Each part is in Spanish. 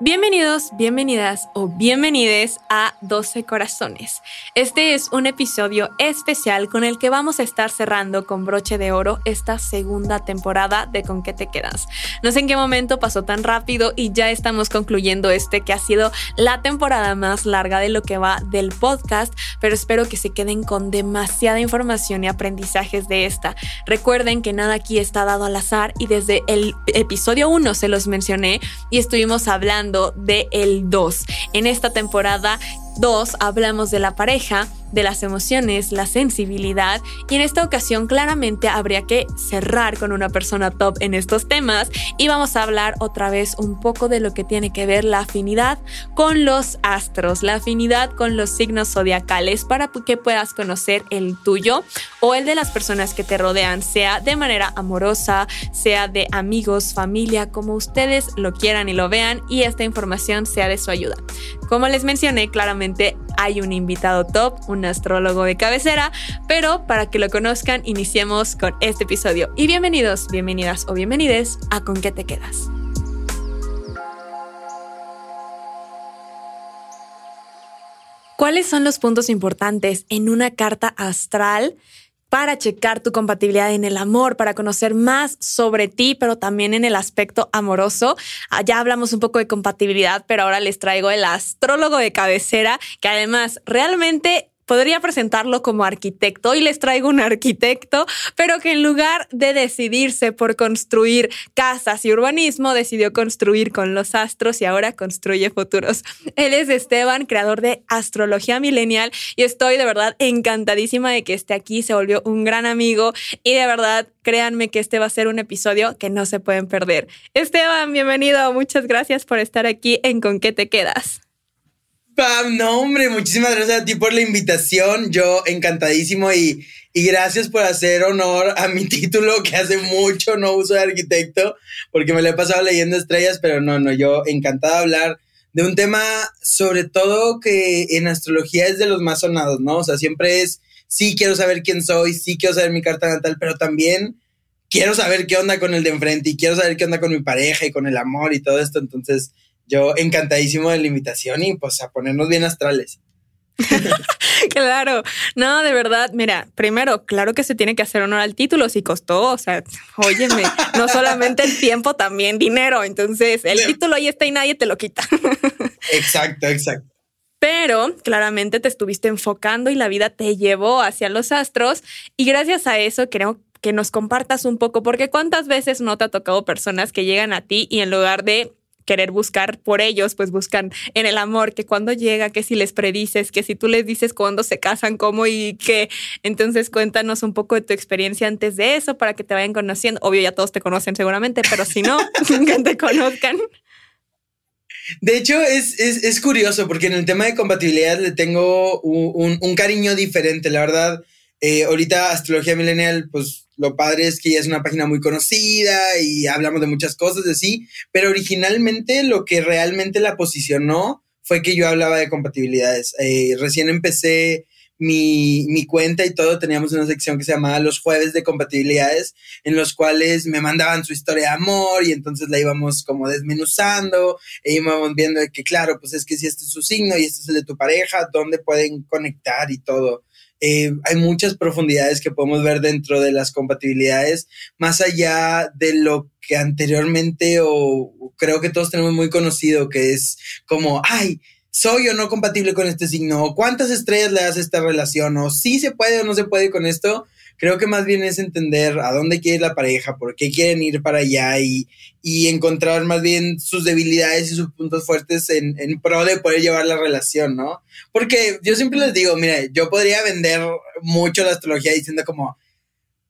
Bienvenidos, bienvenidas o bienvenides a 12 Corazones. Este es un episodio especial con el que vamos a estar cerrando con broche de oro esta segunda temporada de Con qué te quedas. No sé en qué momento pasó tan rápido y ya estamos concluyendo este que ha sido la temporada más larga de lo que va del podcast, pero espero que se queden con demasiada información y aprendizajes de esta. Recuerden que nada aquí está dado al azar y desde el episodio 1 se los mencioné y estuvimos hablando de el 2. En esta temporada 2 hablamos de la pareja, de las emociones, la sensibilidad y en esta ocasión claramente habría que cerrar con una persona top en estos temas y vamos a hablar otra vez un poco de lo que tiene que ver la afinidad con los astros, la afinidad con los signos zodiacales para que puedas conocer el tuyo o el de las personas que te rodean, sea de manera amorosa, sea de amigos, familia, como ustedes lo quieran y lo vean y esta información sea de su ayuda. Como les mencioné, claramente hay un invitado top, un astrólogo de cabecera, pero para que lo conozcan, iniciemos con este episodio. Y bienvenidos, bienvenidas o bienvenides a Con qué te quedas. ¿Cuáles son los puntos importantes en una carta astral para checar tu compatibilidad en el amor, para conocer más sobre ti, pero también en el aspecto amoroso. Ah, ya hablamos un poco de compatibilidad, pero ahora les traigo el astrólogo de cabecera, que además realmente podría presentarlo como arquitecto y les traigo un arquitecto, pero que en lugar de decidirse por construir casas y urbanismo, decidió construir con los astros y ahora construye futuros. Él es Esteban, creador de Astrología Milenial y estoy de verdad encantadísima de que esté aquí, se volvió un gran amigo y de verdad créanme que este va a ser un episodio que no se pueden perder. Esteban, bienvenido, muchas gracias por estar aquí en Con qué te quedas. Pam, no, hombre, muchísimas gracias a ti por la invitación. Yo encantadísimo y, y gracias por hacer honor a mi título que hace mucho no uso de arquitecto porque me lo he pasado leyendo estrellas, pero no, no, yo encantado de hablar de un tema sobre todo que en astrología es de los más sonados, ¿no? O sea, siempre es, sí quiero saber quién soy, sí quiero saber mi carta natal, pero también quiero saber qué onda con el de enfrente y quiero saber qué onda con mi pareja y con el amor y todo esto. Entonces, yo encantadísimo de la invitación y pues a ponernos bien astrales. claro, no, de verdad, mira, primero, claro que se tiene que hacer honor al título, si costó, o sea, óyeme, no solamente el tiempo, también dinero, entonces el título ahí está y nadie te lo quita. exacto, exacto. Pero claramente te estuviste enfocando y la vida te llevó hacia los astros y gracias a eso creo que nos compartas un poco, porque cuántas veces no te ha tocado personas que llegan a ti y en lugar de querer buscar por ellos, pues buscan en el amor, que cuando llega, que si les predices, que si tú les dices cuándo se casan, cómo y qué. Entonces cuéntanos un poco de tu experiencia antes de eso para que te vayan conociendo. Obvio, ya todos te conocen seguramente, pero si no, que te conozcan. De hecho, es, es, es, curioso porque en el tema de compatibilidad le tengo un, un, cariño diferente, la verdad. Eh, ahorita Astrología Millennial, pues lo padre es que ya es una página muy conocida y hablamos de muchas cosas de sí, pero originalmente lo que realmente la posicionó fue que yo hablaba de compatibilidades. Eh, recién empecé mi, mi, cuenta y todo, teníamos una sección que se llamaba Los Jueves de Compatibilidades, en los cuales me mandaban su historia de amor y entonces la íbamos como desmenuzando e íbamos viendo que, claro, pues es que si este es su signo y este es el de tu pareja, ¿dónde pueden conectar y todo? Eh, hay muchas profundidades que podemos ver dentro de las compatibilidades, más allá de lo que anteriormente o creo que todos tenemos muy conocido, que es como, ay, soy o no compatible con este signo, o cuántas estrellas le das esta relación, o si se puede o no se puede con esto, creo que más bien es entender a dónde quiere la pareja, por qué quieren ir para allá y, y encontrar más bien sus debilidades y sus puntos fuertes en, en, pro de poder llevar la relación, ¿no? Porque yo siempre les digo, mira, yo podría vender mucho la astrología diciendo como,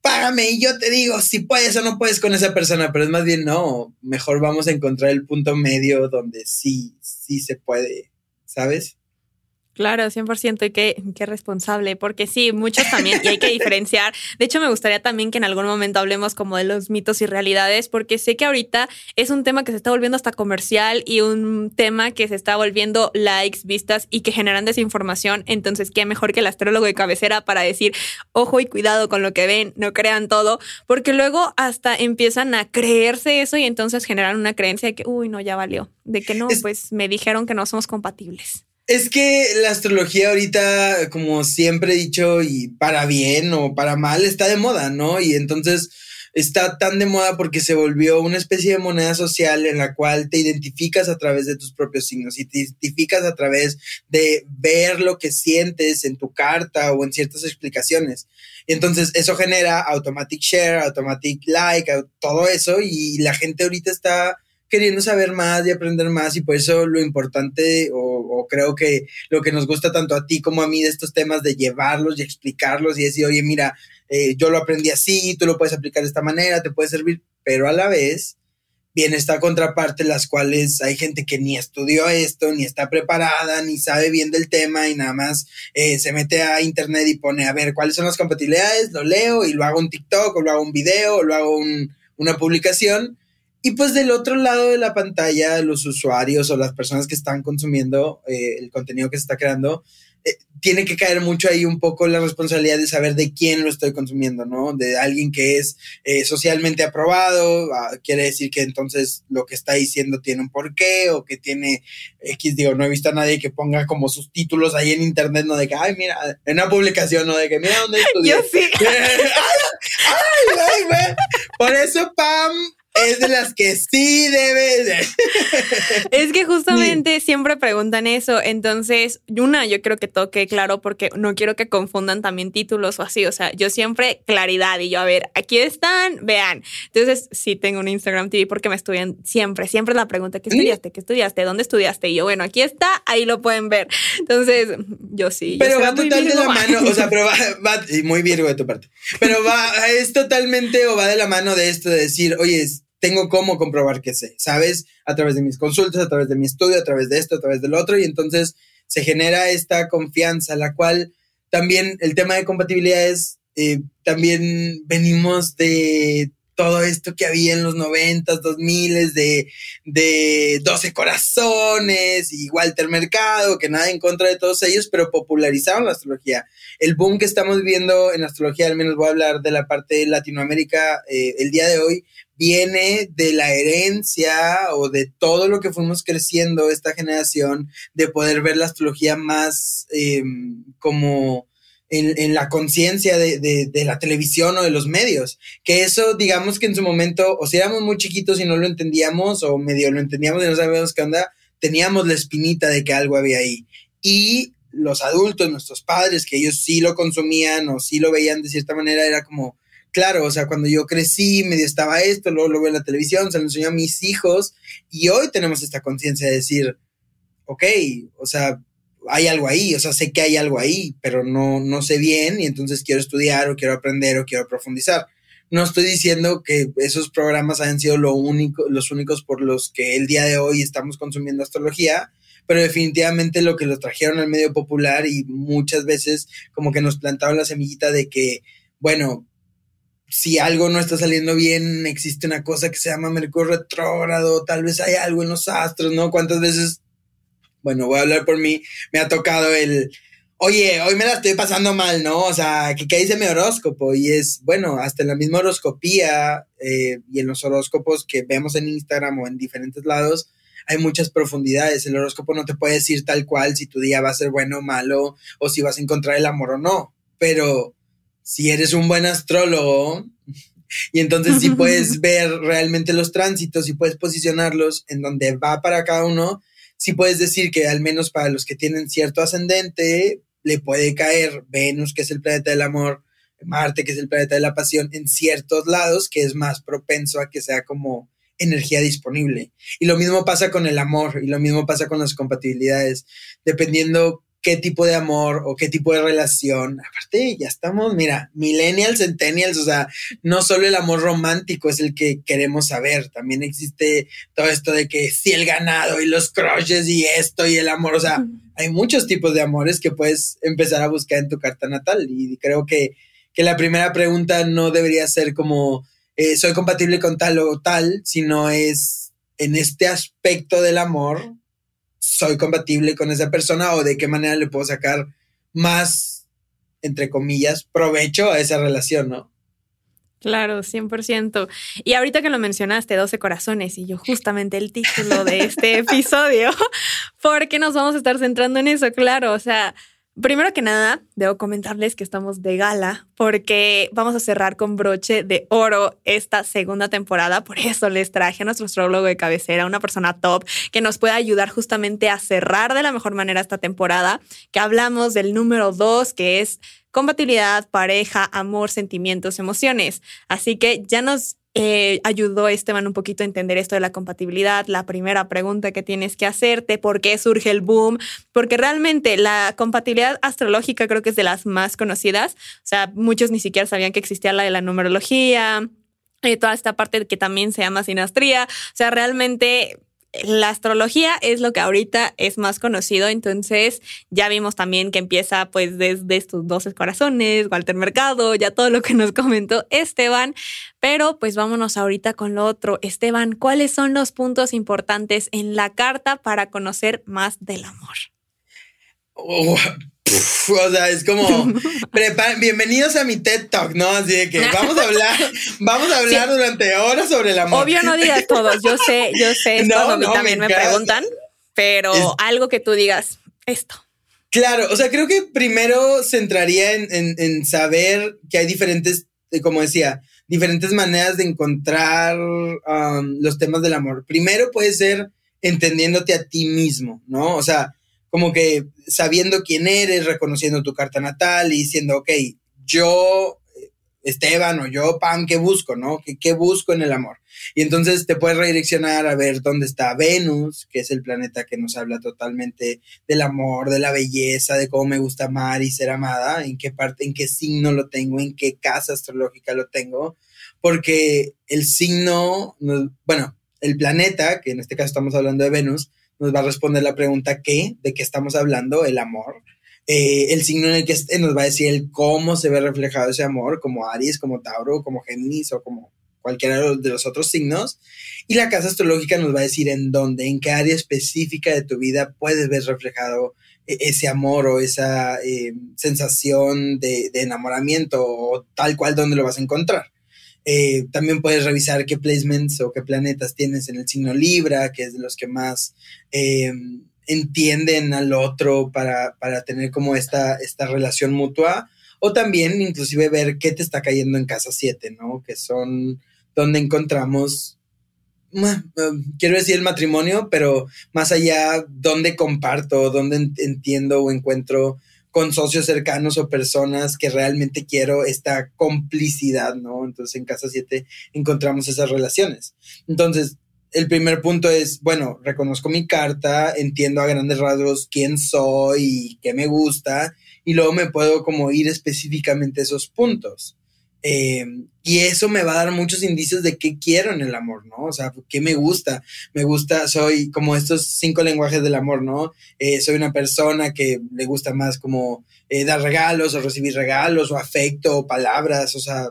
págame y yo te digo si puedes o no puedes con esa persona, pero es más bien no, mejor vamos a encontrar el punto medio donde sí, sí se puede ¿sabes? Claro, 100% y qué, qué responsable, porque sí, muchos también, y hay que diferenciar. De hecho, me gustaría también que en algún momento hablemos como de los mitos y realidades, porque sé que ahorita es un tema que se está volviendo hasta comercial y un tema que se está volviendo likes, vistas y que generan desinformación. Entonces, qué mejor que el astrólogo de cabecera para decir, ojo y cuidado con lo que ven, no crean todo, porque luego hasta empiezan a creerse eso y entonces generan una creencia de que, uy, no, ya valió, de que no, pues me dijeron que no somos compatibles. Es que la astrología ahorita, como siempre he dicho, y para bien o para mal, está de moda, ¿no? Y entonces está tan de moda porque se volvió una especie de moneda social en la cual te identificas a través de tus propios signos y te identificas a través de ver lo que sientes en tu carta o en ciertas explicaciones. Entonces eso genera automatic share, automatic like, todo eso y la gente ahorita está queriendo saber más y aprender más y por eso lo importante o, creo que lo que nos gusta tanto a ti como a mí de estos temas de llevarlos y explicarlos y decir, oye, mira, eh, yo lo aprendí así, tú lo puedes aplicar de esta manera, te puede servir, pero a la vez viene esta contraparte, las cuales hay gente que ni estudió esto, ni está preparada, ni sabe bien del tema y nada más eh, se mete a internet y pone a ver cuáles son las compatibilidades, lo leo y lo hago un TikTok o lo hago un video o lo hago una publicación y pues del otro lado de la pantalla, los usuarios o las personas que están consumiendo eh, el contenido que se está creando, eh, tiene que caer mucho ahí un poco la responsabilidad de saber de quién lo estoy consumiendo, ¿no? De alguien que es eh, socialmente aprobado, ah, quiere decir que entonces lo que está diciendo tiene un porqué o que tiene X, digo, no he visto a nadie que ponga como sus títulos ahí en internet, no de que, ay, mira, en una publicación, no de que, mira dónde estudié. Yo sí. ay, ay, ay, Por eso, Pam, es de las que sí debe Es que justamente siempre preguntan eso. Entonces, una, yo creo que toque claro porque no quiero que confundan también títulos o así. O sea, yo siempre claridad y yo, a ver, aquí están, vean. Entonces, sí tengo un Instagram TV porque me estudian siempre, siempre la pregunta, ¿qué estudiaste? ¿Qué estudiaste? ¿Dónde estudiaste? Y yo, bueno, aquí está, ahí lo pueden ver. Entonces, yo sí. Pero va total de la mano, o sea, pero va, va, muy virgo de tu parte. Pero va, es totalmente o va de la mano de esto de decir, oye, tengo cómo comprobar que sé, ¿sabes? A través de mis consultas, a través de mi estudio, a través de esto, a través del otro, y entonces se genera esta confianza, la cual también el tema de compatibilidad es, eh, también venimos de todo esto que había en los noventas, dos miles de, de 12 corazones y Walter Mercado, que nada en contra de todos ellos, pero popularizaron la astrología. El boom que estamos viendo en astrología, al menos voy a hablar de la parte de Latinoamérica eh, el día de hoy, viene de la herencia o de todo lo que fuimos creciendo esta generación, de poder ver la astrología más em, como en, la conciencia de, la televisión o de los medios. Que eso, digamos que en su momento, o si éramos muy chiquitos y no lo entendíamos, o medio lo entendíamos y no sabíamos qué onda, teníamos la espinita de que algo había ahí. Y los adultos, nuestros padres, que ellos sí lo consumían o sí lo veían de cierta manera, era como, claro, o sea, cuando yo crecí, medio estaba esto, luego lo veo en la televisión, se lo enseñó a mis hijos, y hoy tenemos esta conciencia de decir, ok, o sea, hay algo ahí, o sea, sé que hay algo ahí, pero no, no sé bien y entonces quiero estudiar o quiero aprender o quiero profundizar. No estoy diciendo que esos programas hayan sido lo único, los únicos por los que el día de hoy estamos consumiendo astrología, pero definitivamente lo que lo trajeron al medio popular y muchas veces como que nos plantaron la semillita de que, bueno, si algo no está saliendo bien, existe una cosa que se llama Mercurio retrógrado, tal vez hay algo en los astros, ¿no? ¿Cuántas veces bueno, voy a hablar por mí, me ha tocado el, oye, hoy me la estoy pasando mal, ¿no? O sea, ¿qué, dice mi horóscopo? Y es, bueno, hasta en la misma horoscopía eh, y en los horóscopos que vemos en Instagram o en diferentes lados, hay muchas profundidades. El horóscopo no te puede decir tal cual si tu día va a ser bueno o malo o si vas a encontrar el amor o no. Pero si eres un buen astrólogo y entonces si puedes ver realmente los tránsitos y puedes posicionarlos en donde va para cada uno, sí puedes decir que al menos para los que tienen cierto ascendente, le puede caer Venus, que es el planeta del amor, Marte, que es el planeta de la pasión, en ciertos lados, que es más propenso a que sea como energía disponible. Y lo mismo pasa con el amor y lo mismo pasa con las compatibilidades. Dependiendo qué tipo de amor o qué tipo de relación. Aparte, ya estamos, mira, millennials, centennials, o sea, no solo el amor romántico es el que queremos saber, también existe todo esto de que si el ganado y los crushes y esto y el amor, o sea, hay muchos tipos de amores que puedes empezar a buscar en tu carta natal y creo que, que la primera pregunta no debería ser como eh, soy compatible con tal o tal, sino es en este aspecto del amor, soy compatible con esa persona o de qué manera le puedo sacar más, entre comillas, provecho a esa relación, ¿no? Claro, 100%. Y ahorita que lo mencionaste, 12 corazones, y yo justamente el título de este episodio, porque nos vamos a estar centrando en eso, claro, o sea, Primero que nada, debo comentarles que estamos de gala porque vamos a cerrar con broche de oro esta segunda temporada. Por eso les traje a nuestro astrólogo de cabecera, una persona top que nos puede ayudar justamente a cerrar de la mejor manera esta temporada, que hablamos del número dos, que es compatibilidad, pareja, amor, sentimientos, emociones. Así que ya nos eh, ayudó Esteban un poquito a entender esto de la compatibilidad, la primera pregunta que tienes que hacerte, por qué surge el boom, porque realmente la compatibilidad astrológica creo que es de las más conocidas, o sea, muchos ni siquiera sabían que existía la de la numerología, eh, toda esta parte que también se llama sinastría, o sea, realmente la astrología es lo que ahorita es más conocido, entonces ya vimos también que empieza pues desde estos 12 corazones, Walter Mercado, ya todo lo que nos comentó Esteban, pero pues vámonos ahorita con lo otro. Esteban, ¿cuáles son los puntos importantes en la carta para conocer más del amor? Oh, o sea, es como, bienvenidos a mi TED Talk, ¿no? Así de que vamos a hablar, vamos a hablar durante horas sobre el amor. Obvio no digas todos, yo sé, yo sé, esto a mí también me, preguntan, pero algo que tú digas, esto. Claro, o sea, creo que primero centraría en, en, saber que hay diferentes, eh, como decía, diferentes maneras de encontrar um, los temas del amor. Primero puede ser entendiéndote a ti mismo, ¿no? O sea, como que sabiendo quién eres, reconociendo tu carta natal y diciendo, ok, yo, Esteban o yo, Pam, ¿qué busco, no? ¿Qué, ¿Qué, busco en el amor? Y entonces te puedes redireccionar a ver dónde está Venus, que es el planeta que nos habla totalmente del amor, de la belleza, de cómo me gusta amar y ser amada, en qué parte, en qué signo lo tengo, en qué casa astrológica lo tengo, porque el signo, bueno, el planeta, que en este caso estamos hablando de Venus, nos va a responder la pregunta ¿qué? ¿De qué estamos hablando? El amor. Eh, el signo en el que esté nos va a decir el cómo se ve reflejado ese amor, como Aries, como Tauro, como Géminis o como cualquiera de los otros signos. Y la casa astrológica nos va a decir en dónde, en qué área específica de tu vida puedes ver reflejado e-, ese amor o esa eh, sensación de, de, enamoramiento o tal cual dónde lo vas a encontrar. Eh, también puedes revisar qué placements o qué planetas tienes en el signo Libra, que es de los que más eh, entienden al otro para, tener como esta, esta relación mutua. O también inclusive ver qué te está cayendo en casa 7, ¿no? Que son donde encontramos, quiero decir el matrimonio, pero más allá, donde comparto, donde entiendo o encuentro con socios cercanos o personas que realmente quiero esta complicidad, ¿no? Entonces en Casa 7 encontramos esas relaciones. Entonces, el primer punto es, bueno, reconozco mi carta, entiendo a grandes rasgos quién soy y qué me gusta, y luego me puedo como ir específicamente a esos puntos. Eh, y eso me va a dar muchos indicios de qué quiero en el amor, ¿no? O sea, qué me gusta. Me gusta, soy como estos cinco lenguajes del amor, ¿no? Eh, soy una persona que le gusta más como eh, dar regalos o recibir regalos o afecto o palabras. O sea,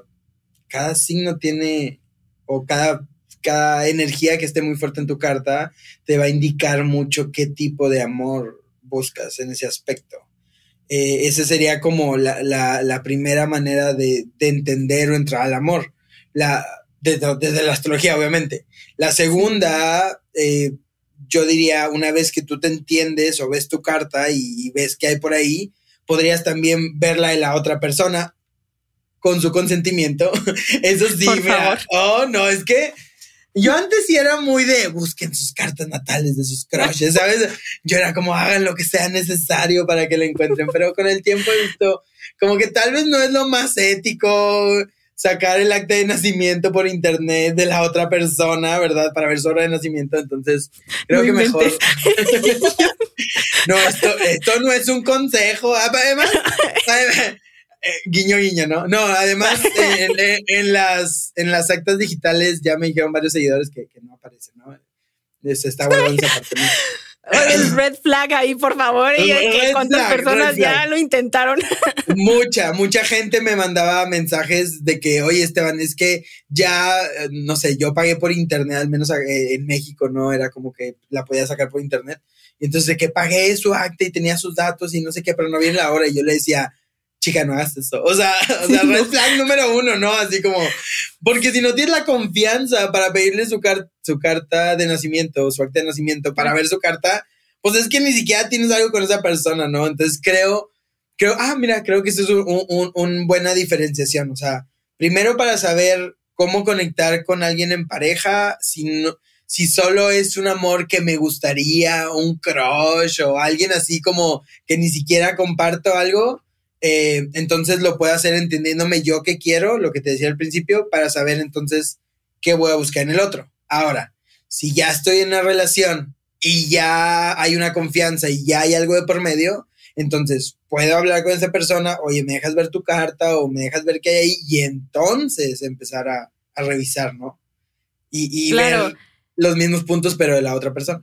cada signo tiene o cada, cada energía que esté muy fuerte en tu carta te va a indicar mucho qué tipo de amor buscas en ese aspecto. Eh, esa sería como la, primera manera de, entender o entrar al amor, la, desde, la astrología, obviamente. La segunda, eh, yo diría, una vez que tú te entiendes o ves tu carta y, ves qué hay por ahí, podrías también verla de la otra persona con su consentimiento. Eso sí, mira, oh, no, es que yo antes sí era muy de busquen sus cartas natales de sus crushes, ¿sabes? Yo era como hagan lo que sea necesario para que la encuentren, pero con el tiempo he visto como que tal vez no es lo más ético sacar el acta de nacimiento por internet de la otra persona, ¿verdad? Para ver su hora de nacimiento, entonces creo que mejor. no, esto, esto no es un consejo. Además, eh, guiño, guiño, ¿no? No, además, en, las, en las actas digitales ya me dijeron varios seguidores que, no aparecen, ¿no? Se está guardando esa parte. el red flag ahí, por favor. Y cuántas personas ya lo intentaron. Mucha, mucha gente me mandaba mensajes de que, oye, Esteban, es que ya, no sé, yo pagué por internet, al menos eh, en México, ¿no? Era como que la podía sacar por internet. Y entonces de que pagué su acta y tenía sus datos y no sé qué, pero no viene la hora. Y yo le decía, chica, no hagas eso. O sea, o sea, red flag número uno, ¿no? Así como, porque si no tienes la confianza para pedirle su, su carta de nacimiento o su acta de nacimiento para ver su carta, pues es que ni siquiera tienes algo con esa persona, ¿no? Entonces creo, creo, ah, mira, creo que eso es una un, buena diferenciación. O sea, primero para saber cómo conectar con alguien en pareja, si si solo es un amor que me gustaría, un crush o alguien así como que ni siquiera comparto algo, eh, entonces lo puedo hacer entendiéndome yo qué quiero, lo que te decía al principio, para saber entonces qué voy a buscar en el otro. Ahora, si ya estoy en una relación y ya hay una confianza y ya hay algo de por medio, entonces puedo hablar con esa persona, oye, me dejas ver tu carta o me dejas ver qué hay ahí y entonces empezar a, revisar, ¿no? Y, ver los mismos puntos, pero de la otra persona.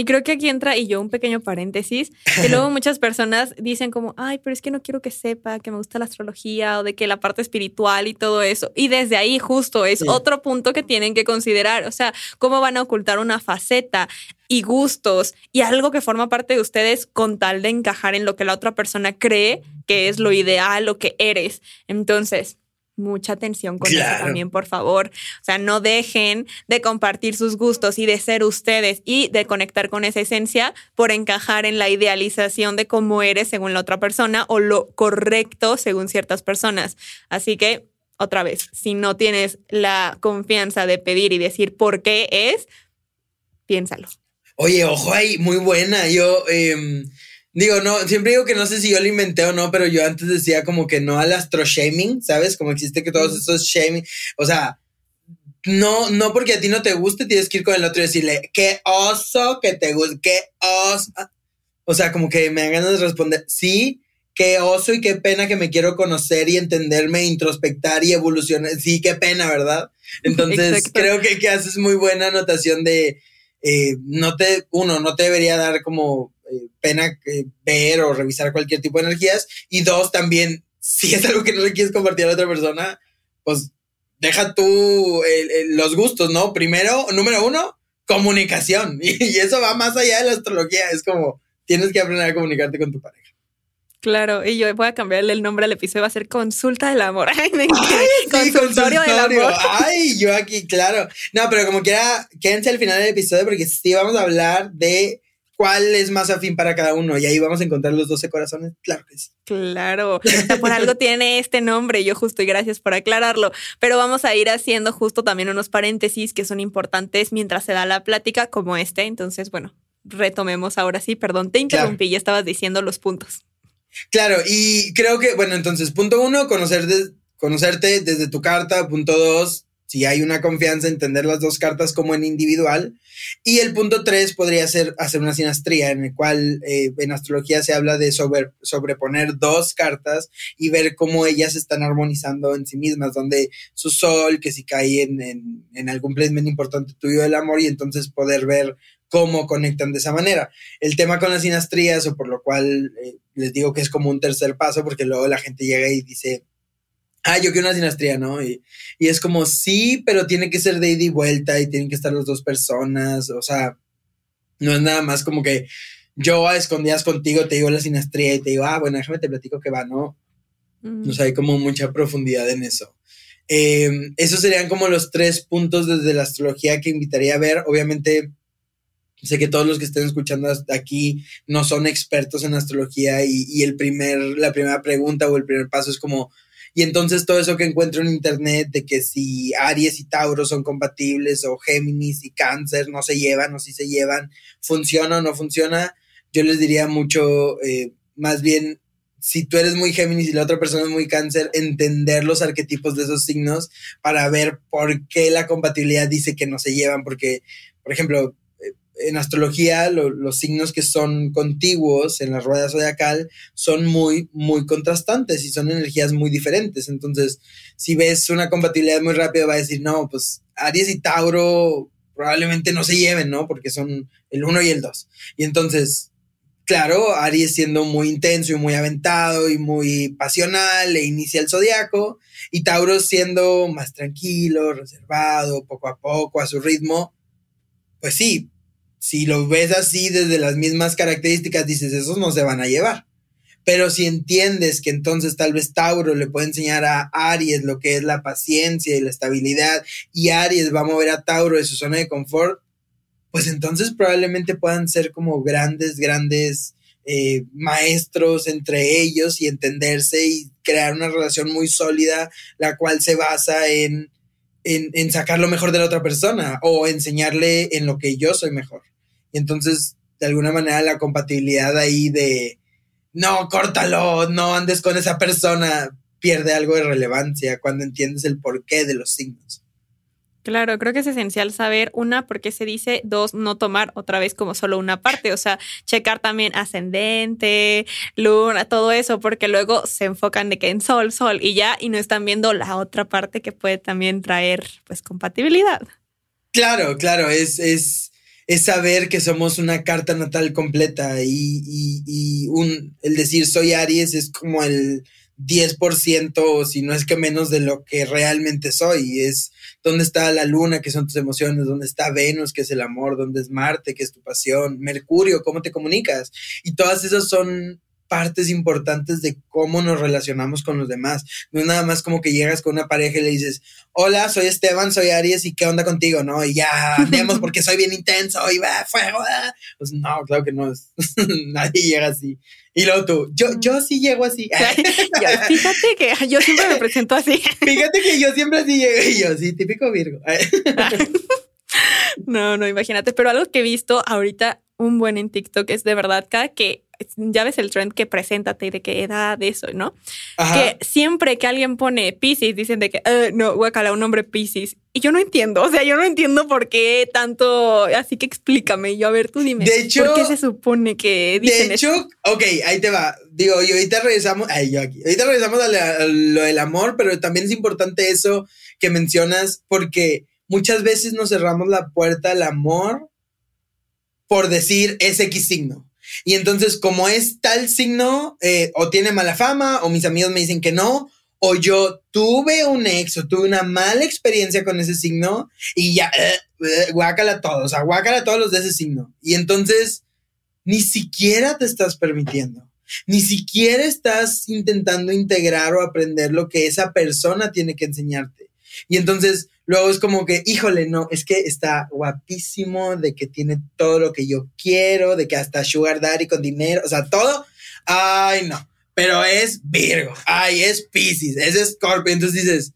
Y creo que aquí entra, y yo un pequeño paréntesis, que luego muchas personas dicen como, ay, pero es que no quiero que sepa que me gusta la astrología o de que la parte espiritual y todo eso. Y desde ahí justo es otro punto que tienen que considerar, o sea, cómo van a ocultar una faceta y gustos y algo que forma parte de ustedes con tal de encajar en lo que la otra persona cree que es lo ideal, lo que eres. Entonces, mucha atención con eso también, por favor. O sea, no dejen de compartir sus gustos y de ser ustedes y de conectar con esa esencia por encajar en la idealización de cómo eres según la otra persona o lo correcto según ciertas personas. Así que, otra vez, si no tienes la confianza de pedir y decir por qué es, piénsalo. Oye, ojo ahí, muy buena. Yo... Eh Digo, no, siempre digo que no sé si yo lo inventé o no, pero yo antes decía como que no al astro shaming, ¿sabes? Como existe que todos esos shaming, o sea, no, no porque a ti no te guste, tienes que ir con el otro y decirle, qué oso que te guste, qué oso. O sea, como que me dan ganas de responder, sí, qué oso y qué pena que me quiero conocer y entenderme, introspectar y evolucionar. Sí, qué pena, ¿verdad? Entonces, creo que, que haces muy buena anotación de, eh, no te, uno, no te debería dar como eh, pena ver o revisar cualquier tipo de energías. Y dos, también, si es algo que no le quieres compartir a la otra persona, pues deja tú los gustos, ¿no? Primero, número uno, comunicación. Y, eso va más allá de la astrología. Es como, tienes que aprender a comunicarte con tu pareja. Claro, y yo voy a cambiarle el nombre al episodio, va a ser Consulta del Amor. Ay, me consultorio, del amor. Ay, yo aquí, claro. No, pero como quiera, quédense al final del episodio porque sí vamos a hablar de cuál es más afín para cada uno y ahí vamos a encontrar los 12 corazones, claro que sí. Claro, por algo tiene este nombre, yo justo y gracias por aclararlo, pero vamos a ir haciendo justo también unos paréntesis que son importantes mientras se da la plática como este, entonces bueno, retomemos ahora sí, perdón, te interrumpí, ya estabas diciendo los puntos. Claro, y creo que, bueno, entonces, punto uno, conocer conocerte desde tu carta, punto dos, si hay una confianza, entender las dos cartas como en individual. Y el punto tres podría ser hacer una sinastría, en el cual eh, en astrología se habla de sobre, sobreponer dos cartas y ver cómo ellas están armonizando en sí mismas, donde su sol, que si cae en, en, algún placement importante tuyo del amor, y entonces poder ver cómo conectan de esa manera. El tema con las sinastrías, o por lo cual eh, les digo que es como un tercer paso, porque luego la gente llega y dice, ah, yo quiero una sinastría, ¿no? Y, es como, sí, pero tiene que ser de ida y vuelta y tienen que estar las dos personas, o sea, no es nada más como que yo a escondidas contigo te digo la sinastría y te digo, ah, bueno, déjame te platico que va, ¿no? O sea, hay como mucha profundidad en eso. Em, esos serían como los tres puntos desde la astrología que invitaría a ver. Obviamente, sé que todos los que estén escuchando hasta aquí no son expertos en astrología y, y el primer, la primera pregunta o el primer paso es como, y entonces todo eso que encuentro en internet de que si Aries y Tauro son compatibles o Géminis y Cáncer no se llevan o si se llevan, funciona o no funciona, yo les diría mucho, eh, más bien, si tú eres muy Géminis y la otra persona es muy Cáncer, entender los arquetipos de esos signos para ver por qué la compatibilidad dice que no se llevan, porque, por ejemplo, en astrología los signos que son contiguos en la rueda zodiacal son muy, muy contrastantes y son energías muy diferentes. Entonces, si ves una compatibilidad muy rápida, va a decir, no, pues Aries y Tauro probablemente no se lleven, ¿no? Porque son el uno y el dos. Y entonces, claro, Aries siendo muy intenso y muy aventado y muy pasional, le inicia el zodiaco, y Tauro siendo más tranquilo, reservado, poco a poco, a su ritmo, pues sí, si lo ves así desde las mismas características, dices, esos no se van a llevar. Pero si entiendes que entonces tal vez Tauro le puede enseñar a Aries lo que es la paciencia y la estabilidad, y Aries va a mover a Tauro de su zona de confort, pues entonces probablemente puedan ser como grandes, grandes eh, maestros entre ellos y entenderse y crear una relación muy sólida, la cual se basa en, en, sacar lo mejor de la otra persona o enseñarle en lo que yo soy mejor. Y entonces, de alguna manera, la compatibilidad ahí de, no, córtalo, no andes con esa persona, pierde algo de relevancia cuando entiendes el porqué de los signos. Claro, creo que es esencial saber, una, por qué se dice, dos, no tomar otra vez como solo una parte, o sea, checar también ascendente, luna, todo eso, porque luego se enfocan de que en sol, sol y ya, y no están viendo la otra parte que puede también traer, pues, compatibilidad. Claro, claro, es, es, es saber que somos una carta natal completa y, un, el decir soy Aries es como el 10%, si no es que menos de lo que realmente soy. Es dónde está la luna, que son tus emociones, dónde está Venus, que es el amor, dónde es Marte, que es tu pasión, Mercurio, cómo te comunicas. Y todas esas son partes importantes de cómo nos relacionamos con los demás. No es nada más como que llegas con una pareja y le dices, hola, soy Esteban, soy Aries y qué onda contigo, ¿no? Y ya andemos porque soy bien intenso y va, fuego. Pues no, claro que no, nadie llega así. Y luego tú, yo, yo sí llego así. Fíjate que yo siempre me presento así. Fíjate que yo siempre así llego y yo, sí, típico Virgo. no, no, imagínate, pero algo que he visto ahorita un buen en TikTok es de verdad cada que ya ves el trend que preséntate y de qué edad, eso, ¿no? Que siempre que alguien pone Pisces, dicen de que, uh, no, guacala, un nombre Pisces. Y yo no entiendo, o sea, yo no entiendo por qué tanto, así que explícame. Yo, a ver, tú dime. De hecho, ¿por qué se supone que dicen De hecho, ok, ahí te va. Digo, y ahorita regresamos, ay, yo aquí, ahorita regresamos a, a lo del amor, pero también es importante eso que mencionas porque muchas veces nos cerramos la puerta al amor por decir ese X signo. Y entonces, como es tal signo, eh, o tiene mala fama, o mis amigos me dicen que no, o yo tuve un ex o tuve una mala experiencia con ese signo y ya, eh, eh, guácala todos, o sea, todos los de ese signo. Y entonces, ni siquiera te estás permitiendo. Ni siquiera estás intentando integrar o aprender lo que esa persona tiene que enseñarte. Y entonces, Luego es como que, híjole, no, es que está guapísimo, de que tiene todo lo que yo quiero, de que hasta Sugar Daddy con dinero, o sea, todo. Ay, no. Pero es Virgo, ay, es Pisces, es Scorpio. Entonces dices,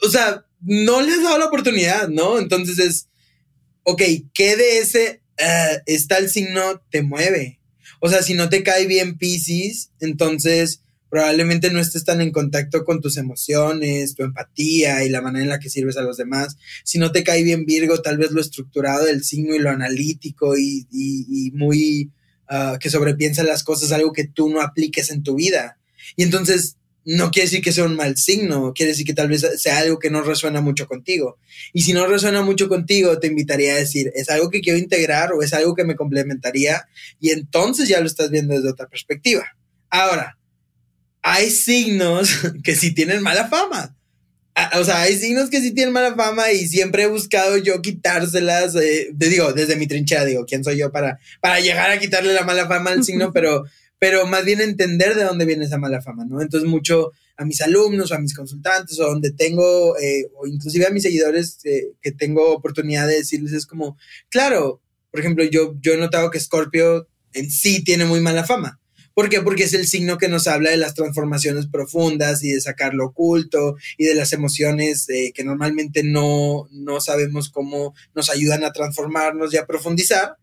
o sea, no le has dado la oportunidad, ¿no? Entonces es, ok, ¿qué de ese uh, está el signo te mueve? O sea, si no te cae bien Pisces, entonces probablemente no estés tan en contacto con tus emociones, tu empatía y la manera en la que sirves a los demás. Si no te cae bien Virgo, tal vez lo estructurado del signo y lo analítico y, muy uh, que sobrepiensa las cosas, algo que tú no apliques en tu vida. Y entonces no quiere decir que sea un mal signo, quiere decir que tal vez sea algo que no resuena mucho contigo. Y si no resuena mucho contigo, te invitaría a decir, es algo que quiero integrar o es algo que me complementaría y entonces ya lo estás viendo desde otra perspectiva. Ahora, hay signos que sí tienen mala fama. Ah, o sea, hay signos que sí tienen mala fama y siempre he buscado yo quitárselas, eh, digo, desde mi trinchera, digo, ¿quién soy yo para, para llegar a quitarle la mala fama al signo? Pero, pero más bien entender de dónde viene esa mala fama, ¿no? Entonces mucho a mis alumnos o a mis consultantes o donde tengo, eh, o inclusive a mis seguidores eh, que tengo oportunidad de decirles es como, claro, por ejemplo, yo, yo he notado que Scorpio en sí tiene muy mala fama ¿Por qué? Porque es el signo que nos habla de las transformaciones profundas y de sacar lo oculto y de las emociones eh, que normalmente no, no sabemos cómo nos ayudan a transformarnos y a profundizar.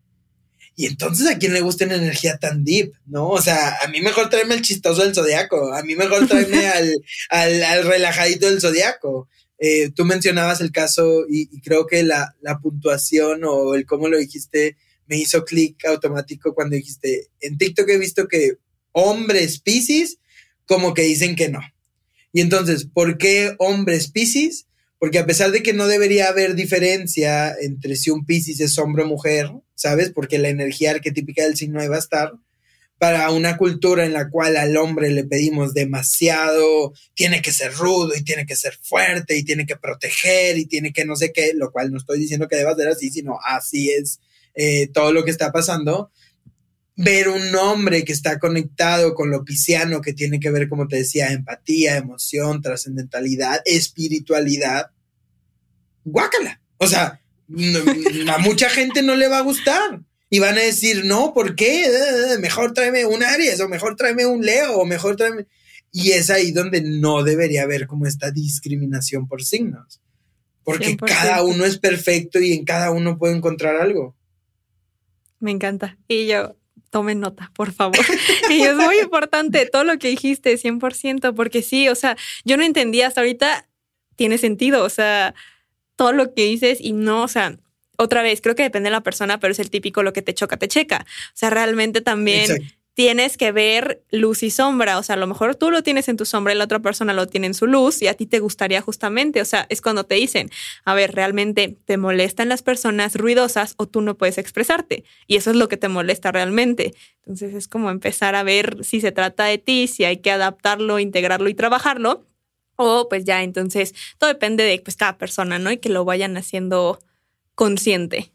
Y entonces, ¿a quién le gusta una energía tan deep? ¿No? O sea, a mí mejor traerme el chistoso del zodiaco, a mí mejor traerme al, al, relajadito del zodiaco. Eh, tú mencionabas el caso y, y creo que la, la, puntuación o el cómo lo dijiste me hizo clic automático cuando dijiste, en TikTok he visto que hombres Pisces como que dicen que no. Y entonces, ¿por qué hombres Pisces? porque a pesar de que no debería haber diferencia entre si un Piscis es hombre o mujer, ¿sabes? Porque la energía arquetípica del signo va a estar, para una cultura en la cual al hombre le pedimos demasiado, tiene que ser rudo y tiene que ser fuerte y tiene que proteger y tiene que no sé qué, lo cual no estoy diciendo que deba ser así, sino así es eh, todo lo que está pasando. Ver un hombre que está conectado con lo pisciano, que tiene que ver, como te decía, empatía, emoción, trascendentalidad, espiritualidad, guácala. O sea, a mucha gente no le va a gustar y van a decir, no, ¿por qué? Eh, eh, mejor tráeme un Aries o mejor tráeme un Leo o mejor tráeme... Y es ahí donde no debería haber como esta discriminación por signos. Porque cada uno es perfecto y en cada uno puede encontrar algo. Me encanta. Y yo, tomen nota, por favor. y es muy importante todo lo que dijiste, 100%, porque sí, o sea, yo no entendía hasta ahorita, tiene sentido, o sea, todo lo que dices y no, o sea, otra vez, creo que depende de la persona, pero es el típico lo que te choca, te checa. O sea, realmente también tienes que ver luz y sombra. O sea, a lo mejor tú lo tienes en tu sombra y la otra persona lo tiene en su luz y a ti te gustaría justamente. O sea, es cuando te dicen, a ver, realmente te molestan las personas ruidosas o tú no puedes expresarte. Y eso es lo que te molesta realmente. Entonces es como empezar a ver si se trata de ti, si hay que adaptarlo, integrarlo y trabajarlo. O pues ya, entonces todo depende de pues cada persona, ¿no? Y que lo vayan haciendo consciente.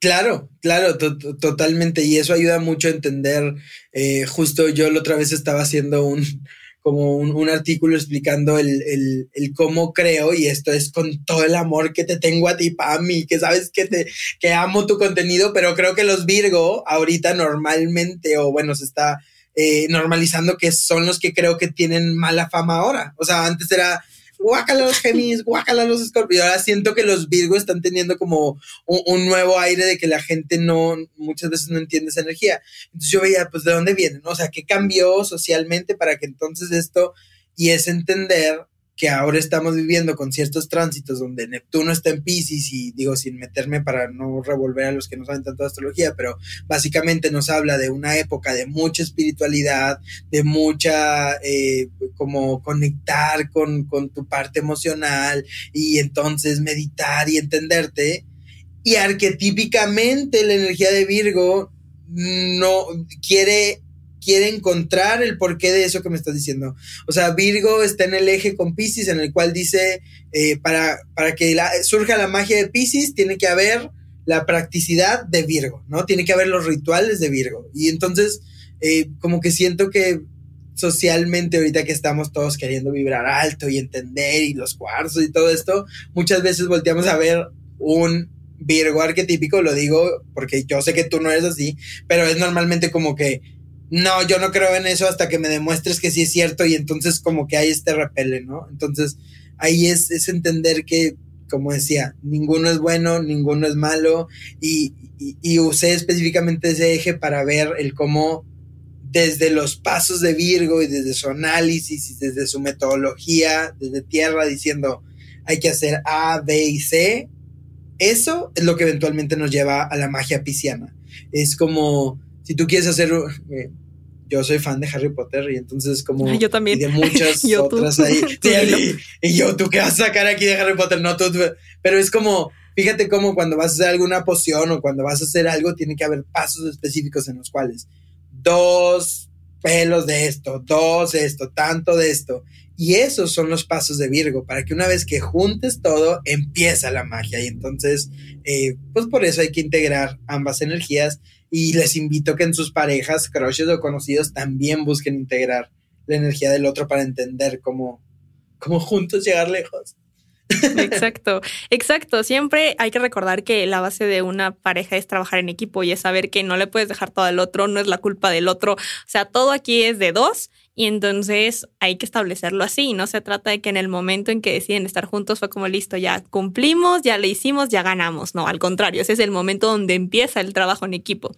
Claro, claro, totalmente. Y eso ayuda mucho a entender. Eh, justo yo la otra vez estaba haciendo un como un, artículo explicando el, cómo creo, y esto es con todo el amor que te tengo a ti, Pami, que sabes que te que amo tu contenido, pero creo que los Virgo ahorita normalmente, o bueno, se está eh, normalizando que son los que creo que tienen mala fama ahora. O sea, antes era guácala los Géminis, guácala los Escorpios. Ahora siento que los Virgo están teniendo como un, nuevo aire de que la gente no, muchas veces no entiende esa energía. Entonces yo veía, pues, ¿de dónde viene? O sea, ¿qué cambió socialmente para que entonces esto, y es entender que ahora estamos viviendo con ciertos tránsitos donde Neptuno está en Pisces y digo sin meterme para no revolver a los que no saben tanto de astrología, pero básicamente nos habla de una época de mucha espiritualidad, de mucha eh, como conectar con, con tu parte emocional y entonces meditar y entenderte. Y arquetípicamente la energía de Virgo no quiere quiere encontrar el porqué de eso que me estás diciendo. O sea, Virgo está en el eje con Pisces, en el cual dice, eh, para, para que surja la magia de Pisces, tiene que haber la practicidad de Virgo, ¿no? Tiene que haber los rituales de Virgo. Y entonces, eh, como que siento que socialmente ahorita que estamos todos queriendo vibrar alto y entender y los cuarzos y todo esto, muchas veces volteamos a ver un Virgo arquetípico, lo digo porque yo sé que tú no eres así, pero es normalmente como que no, yo no creo en eso hasta que me demuestres que sí es cierto y entonces como que hay este repele, ¿no? Entonces ahí es, es entender que, como decía, ninguno es bueno, ninguno es malo y, y, usé específicamente ese eje para ver el cómo desde los pasos de Virgo y desde su análisis y desde su metodología, desde tierra, diciendo hay que hacer A, B y C, eso es lo que eventualmente nos lleva a la magia pisciana. Es como si tú quieres hacer, eh, yo soy fan de Harry Potter y entonces como yo también. y de muchas otras ahí. y, yo, ¿tú qué vas a sacar aquí de Harry Potter? No, tú, pero es como, fíjate cómo cuando vas a hacer alguna poción o cuando vas a hacer algo, tiene que haber pasos específicos en los cuales dos pelos de esto, dos esto, tanto de esto. Y esos son los pasos de Virgo, para que una vez que juntes todo, empieza la magia. Y entonces, eh, pues por eso hay que integrar ambas energías y les invito que en sus parejas, crushes o conocidos también busquen integrar la energía del otro para entender cómo, cómo juntos llegar lejos. Exacto, exacto. Siempre hay que recordar que la base de una pareja es trabajar en equipo y es saber que no le puedes dejar todo al otro, no es la culpa del otro. O sea, todo aquí es de dos y entonces hay que establecerlo así. No se trata de que en el momento en que deciden estar juntos fue como listo, ya cumplimos, ya le hicimos, ya ganamos. No, al contrario, ese es el momento donde empieza el trabajo en equipo.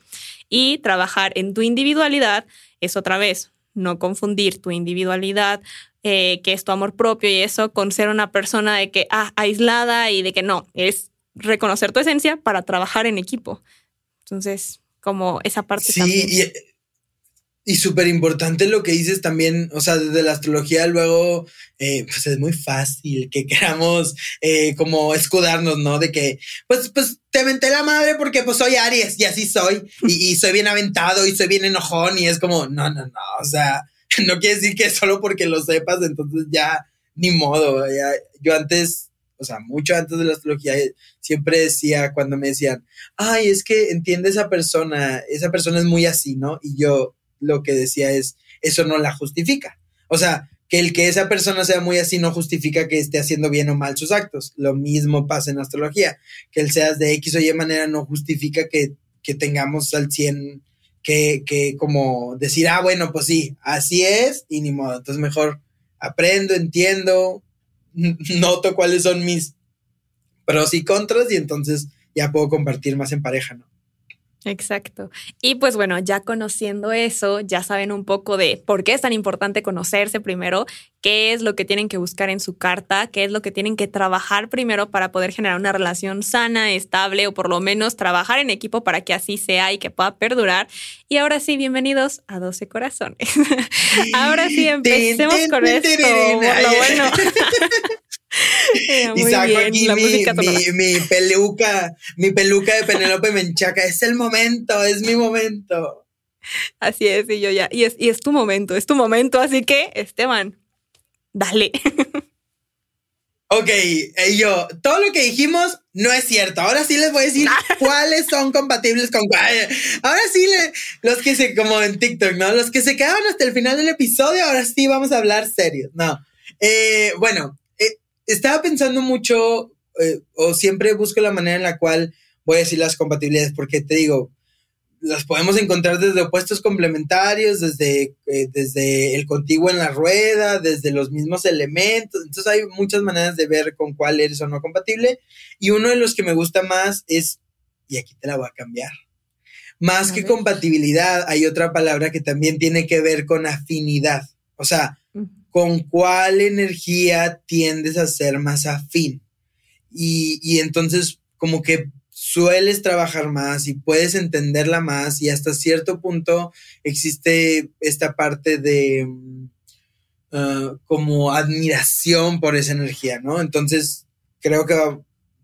Y trabajar en tu individualidad es otra vez, no confundir tu individualidad, eh, que es tu amor propio y eso, con ser una persona de que, ah, aislada y de que no, es reconocer tu esencia para trabajar en equipo. Entonces, como esa parte sí, también. Y y súper importante lo que dices también, o sea, desde la astrología luego, eh, pues es muy fácil que queramos eh, como escudarnos, ¿no? De que, pues, pues te menté la madre porque pues soy Aries y así soy y, soy bien aventado y soy bien enojón y es como, no, no, no, o sea, no quiere decir que solo porque lo sepas, entonces ya, ni modo, yo antes, o sea, mucho antes de la astrología, siempre decía cuando me decían, ay, es que entiende esa persona, esa persona es muy así, ¿no? Y yo, lo que decía es, eso no la justifica. O sea, que el que esa persona sea muy así no justifica que esté haciendo bien o mal sus actos. Lo mismo pasa en astrología. Que el seas de X o Y manera no justifica que, tengamos al 100 que, que como decir, ah, bueno, pues sí, así es y ni modo. Entonces mejor aprendo, entiendo, noto cuáles son mis pros y contras y entonces ya puedo compartir más en pareja, ¿no? Exacto. Y pues bueno, ya conociendo eso, ya saben un poco de por qué es tan importante conocerse primero, qué es lo que tienen que buscar en su carta, qué es lo que tienen que trabajar primero para poder generar una relación sana, estable o por lo menos trabajar en equipo para que así sea y que pueda perdurar. Y ahora sí, bienvenidos a 12 corazones. ahora sí, empecemos con esto. lo bueno. y saco aquí mi, peluca, mi peluca de Penelope Menchaca. Es el momento, es mi momento. Así es, y yo ya, y es, y es tu momento, es tu momento, así que, Esteban, dale. Ok, y yo, todo lo que dijimos no es cierto. Ahora sí les voy a decir cuáles son compatibles con cuáles. Ahora sí, los que se, como en TikTok, ¿no? Los que se quedaron hasta el final del episodio, ahora sí vamos a hablar serio. No. Eh, bueno, estaba pensando mucho, eh, o siempre busco la manera en la cual voy a decir las compatibilidades, porque te digo, las podemos encontrar desde opuestos complementarios, desde, eh, desde el contiguo en la rueda, desde los mismos elementos. Entonces hay muchas maneras de ver con cuál eres o no compatible. Y uno de los que me gusta más es, y aquí te la voy a cambiar. Más que compatibilidad, hay otra palabra que también tiene que ver con afinidad. O sea, con cuál energía tiendes a ser más afín. Y, entonces como que sueles trabajar más y puedes entenderla más y hasta cierto punto existe esta parte de mm, ah, como admiración por esa energía, ¿no? Entonces creo que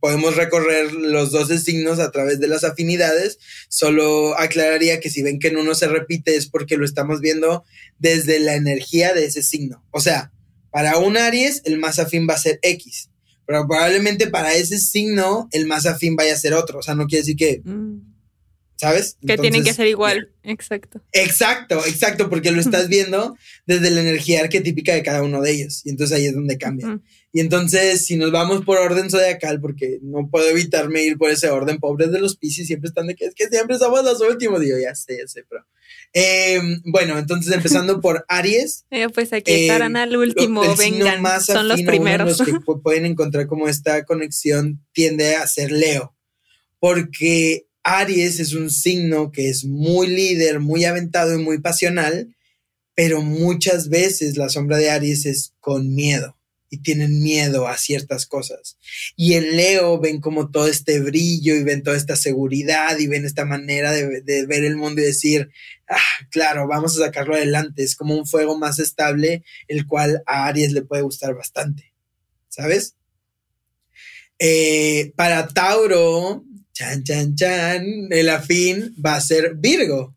podemos recorrer los 12 signos a través de las afinidades. Solo aclararía que si ven que en uno se repite es porque lo estamos viendo desde la energía de ese signo. O sea, para un Aries el más afín va a ser X, pero probablemente para ese signo el más afín vaya a ser otro. O sea, no quiere decir que... Mm. ¿Sabes? Que tienen que ser igual, exacto. Exacto, exacto, porque lo estás viendo desde la energía arquetípica de cada uno de ellos. Y entonces ahí es donde cambia. Y entonces, si nos vamos por orden zodiacal, porque no puedo evitarme ir por ese orden, pobres de los Pisces siempre están de que es que siempre somos los últimos. Digo, ya sé, ya sé, pero. Em, bueno, entonces empezando por Aries. Eh, pues aquí estarán al último, vengan, más son los primeros. los que pueden encontrar como esta conexión tiende a ser Leo, porque Aries es un signo que es muy líder, muy aventado y muy pasional, pero muchas veces la sombra de Aries es con miedo tienen miedo a ciertas cosas. Y en Leo ven como todo este brillo y ven toda esta seguridad y ven esta manera de, ver el mundo y decir, ah, claro, vamos a sacarlo adelante. Es como un fuego más estable, el cual a Aries le puede gustar bastante. ¿Sabes? Eh, para Tauro, chan, chan, chan, el afín va a ser Virgo.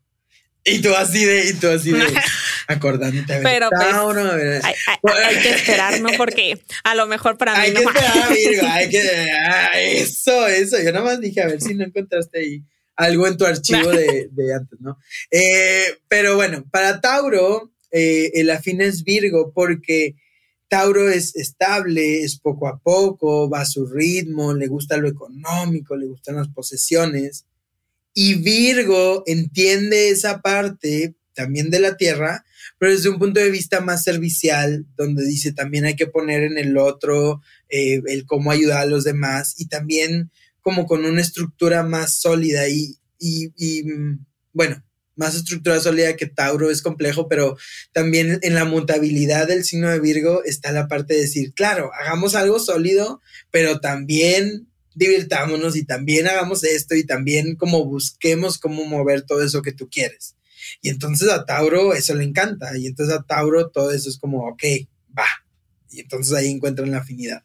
Y tú así de, y tú así de. acordándote a Pero pues, hay, que esperar, ¿no? Porque a lo mejor para mí hay Que esperar, Virgo, hay que ah, eso, eso. Yo nada más dije a ver si no encontraste ahí algo en tu archivo de, antes, ¿no? Eh, pero bueno, para Tauro, eh, el afín es Virgo porque Tauro es estable, es poco a poco, va a su ritmo, le gusta lo económico, le gustan las posesiones. Y Virgo entiende esa parte también de la Tierra, pero desde un punto de vista más servicial, donde dice también hay que poner en el otro eh, el cómo ayudar a los demás y también como con una estructura más sólida y, y, mm, bueno, más estructura sólida que Tauro es complejo, pero también en la mutabilidad del signo de Virgo está la parte de decir, claro, hagamos algo sólido, pero también divirtámonos y también hagamos esto y también como busquemos cómo mover todo eso que tú quieres. Y entonces a Tauro eso le encanta. Y entonces a Tauro todo eso es como, ok, va. Y entonces ahí encuentran la afinidad.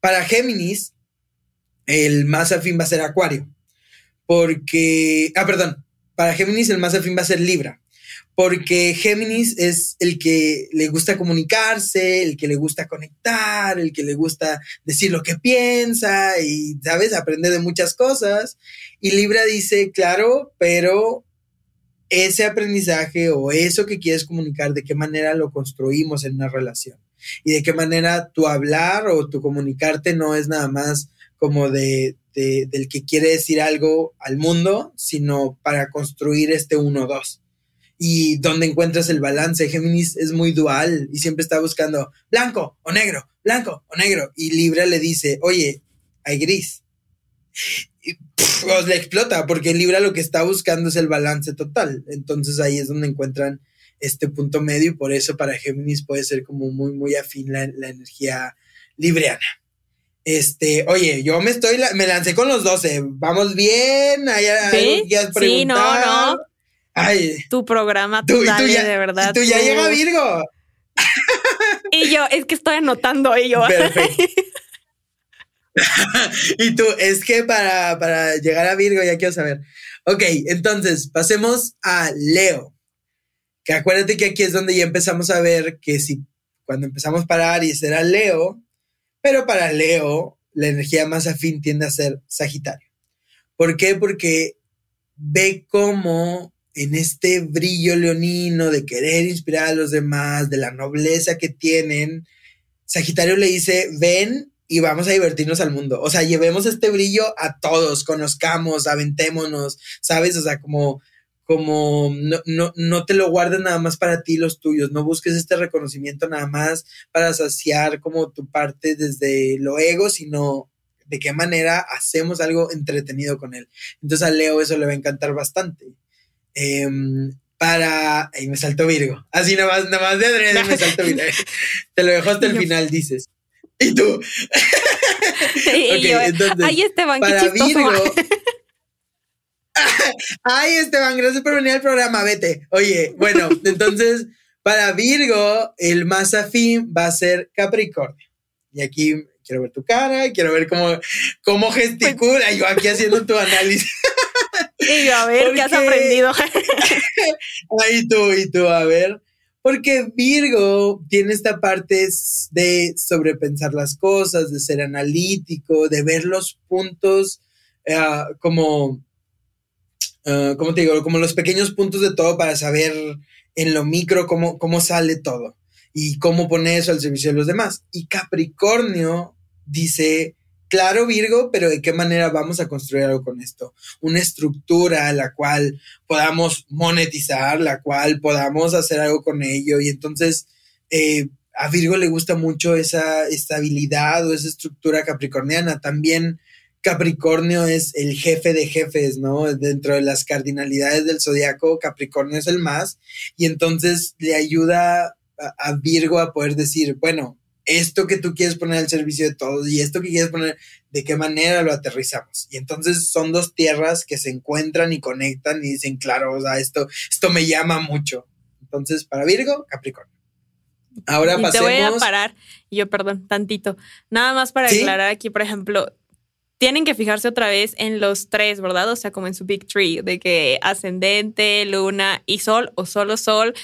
Para Géminis, el más afín va a ser Acuario. Porque, ah, perdón, para Géminis el más afín va a ser Libra porque Géminis es el que le gusta comunicarse, el que le gusta conectar, el que le gusta decir lo que piensa y, ¿sabes?, aprender de muchas cosas. Y Libra dice, claro, pero ese aprendizaje o eso que quieres comunicar, de qué manera lo construimos en una relación y de qué manera tu hablar o tu comunicarte no es nada más como de, del que quiere decir algo al mundo, sino para construir este uno-dos y donde encuentras el balance. Géminis es muy dual y siempre está buscando blanco o negro, blanco o negro. Y Libra le dice, oye, hay gris. Y le explota porque Libra lo que está buscando es el balance total. Entonces ahí es donde encuentran este punto medio y por eso para Géminis puede ser como muy, muy afín la, energía libriana. Este, oye, yo me estoy, me lancé con los 12. Vamos bien. ¿Sí? sí, no, no. Ay. Tu programa, tú, de verdad. tú, ya llega Virgo. Y yo, es que estoy anotando y yo. Perfecto. y tú, es que para, para llegar a Virgo ya quiero saber. Ok, entonces pasemos a Leo. Que acuérdate que aquí es donde ya empezamos a ver que si cuando empezamos para Aries era Leo, pero para Leo la energía más afín tiende a ser Sagitario. ¿Por qué? Porque ve cómo en este brillo leonino de querer inspirar a los demás, de la nobleza que tienen, Sagitario le dice, ven y vamos a divertirnos al mundo. O sea, llevemos este brillo a todos, conozcamos, aventémonos, ¿sabes? O sea, como, como no, no, no te lo guardes nada más para ti los tuyos, no busques este reconocimiento nada más para saciar como tu parte desde lo ego, sino de qué manera hacemos algo entretenido con él. Entonces a Leo eso le va a encantar bastante. Em, para. Y me saltó Virgo. Así nada más, nada más de adrede me saltó Virgo. Te lo dejo hasta el final, dices. Y tú. y entonces, ay, Esteban, para qué Virgo. ay, Esteban, gracias por venir al programa, vete. Oye, bueno, entonces, para Virgo, el más afín va a ser Capricornio. Y aquí quiero ver tu cara, quiero ver cómo, cómo gesticula. Yo aquí haciendo tu análisis. Y yo, a ver, ¿qué has aprendido? Ahí tú, y tú, a ver. Porque Virgo tiene esta parte de sobrepensar las cosas, de ser analítico, de ver los puntos eh, como, uh, ¿cómo te digo? Como los pequeños puntos de todo para saber en lo micro cómo, cómo sale todo y cómo poner eso al servicio de los demás. Y Capricornio dice, Claro, Virgo, pero ¿de qué manera vamos a construir algo con esto? Una estructura a la cual podamos monetizar, la cual podamos hacer algo con ello. Y entonces eh, a Virgo le gusta mucho esa estabilidad o esa estructura capricorniana. También Capricornio es el jefe de jefes, ¿no? Dentro de las cardinalidades del zodiaco, Capricornio es el más. Y entonces le ayuda a Virgo a poder decir, bueno, esto que tú quieres poner al servicio de todos y esto que quieres poner, de qué manera lo aterrizamos. Y entonces son dos tierras que se encuentran y conectan y dicen, claro, o sea, esto, esto me llama mucho. Entonces, para Virgo, Capricornio. Ahora y Te voy a parar, yo perdón, tantito. Nada más para aclarar aquí, por ejemplo, tienen que fijarse otra vez en los tres, ¿verdad? O sea, como en su Big Tree, de que ascendente, luna y sol o solo sol,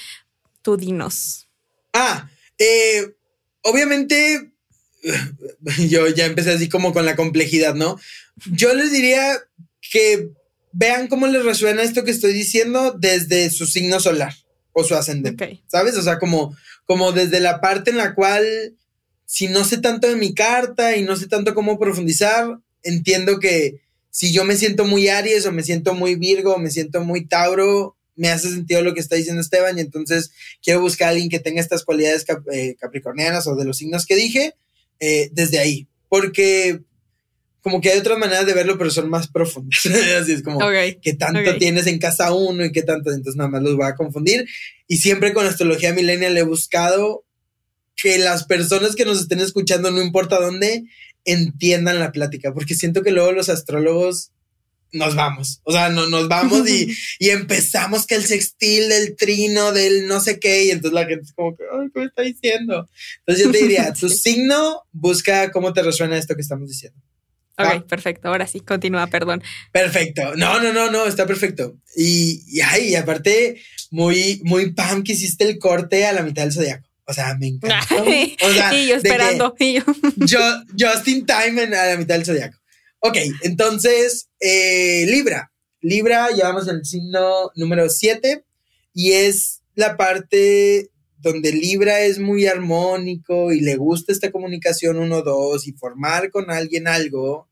tú dinos. Ah, eh, obviamente, yo ya empecé así como con la complejidad, ¿no? Yo les diría que vean cómo les resuena esto que estoy diciendo desde su signo solar o su ascendente, ¿sabes? O sea, como, como desde la parte en la cual, si no sé tanto de mi carta y no sé tanto cómo profundizar, entiendo que si yo me siento muy Aries o me siento muy Virgo o me siento muy Tauro, me hace sentido lo que está diciendo Esteban y entonces quiero buscar a alguien que tenga estas cualidades eh, capricornianas o de los signos que dije eh, desde ahí, porque como que hay otras maneras de verlo, pero son más profundas. Así es como que tanto tienes en casa uno y qué tanto, entonces nada más los voy a confundir. Y siempre con astrología millennial he buscado que las personas que nos estén escuchando, no importa dónde, entiendan la plática, porque siento que luego los astrólogos nos vamos. O sea, no, nos vamos y, y, empezamos que el sextil del trino, del no sé qué, y entonces la gente es como que, ay, ¿cómo está diciendo? Entonces yo te diría, tu signo, busca cómo te resuena esto que estamos diciendo. Ok, perfecto. Ahora sí, continúa, perdón. Perfecto. No, no, no, no, está perfecto. Y, y, ay, aparte, muy, muy pam que hiciste el corte a la mitad del zodiaco. O sea, me encanta. O sea, y yo esperando. Y yo. yo. Just in time en, a la mitad del zodiaco. Ok, entonces, eh, Libra. Libra, llevamos el signo número 7 y es la parte donde Libra es muy armónico y le gusta esta comunicación 1-2 y formar con alguien algo.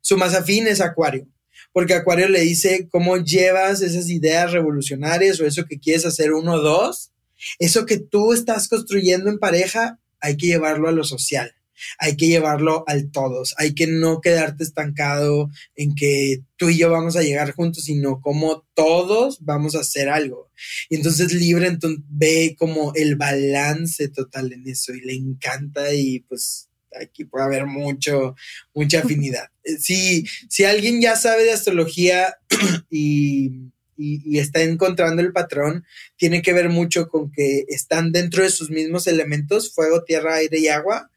Su más afín es Acuario, porque Acuario le dice cómo llevas esas ideas revolucionarias o eso que quieres hacer 1-2, eso que tú estás construyendo en pareja, hay que llevarlo a lo social hay que llevarlo al todos, hay que no quedarte estancado en que tú y yo vamos a llegar juntos, sino como todos vamos a hacer algo. Y entonces entonces, ve como el balance total en eso y le encanta y pues aquí puede haber mucho, mucha afinidad. Eh, si, si alguien ya sabe de astrología y, y, está encontrando el patrón, tiene que ver mucho con que están dentro de sus mismos elementos, fuego, tierra, aire y agua,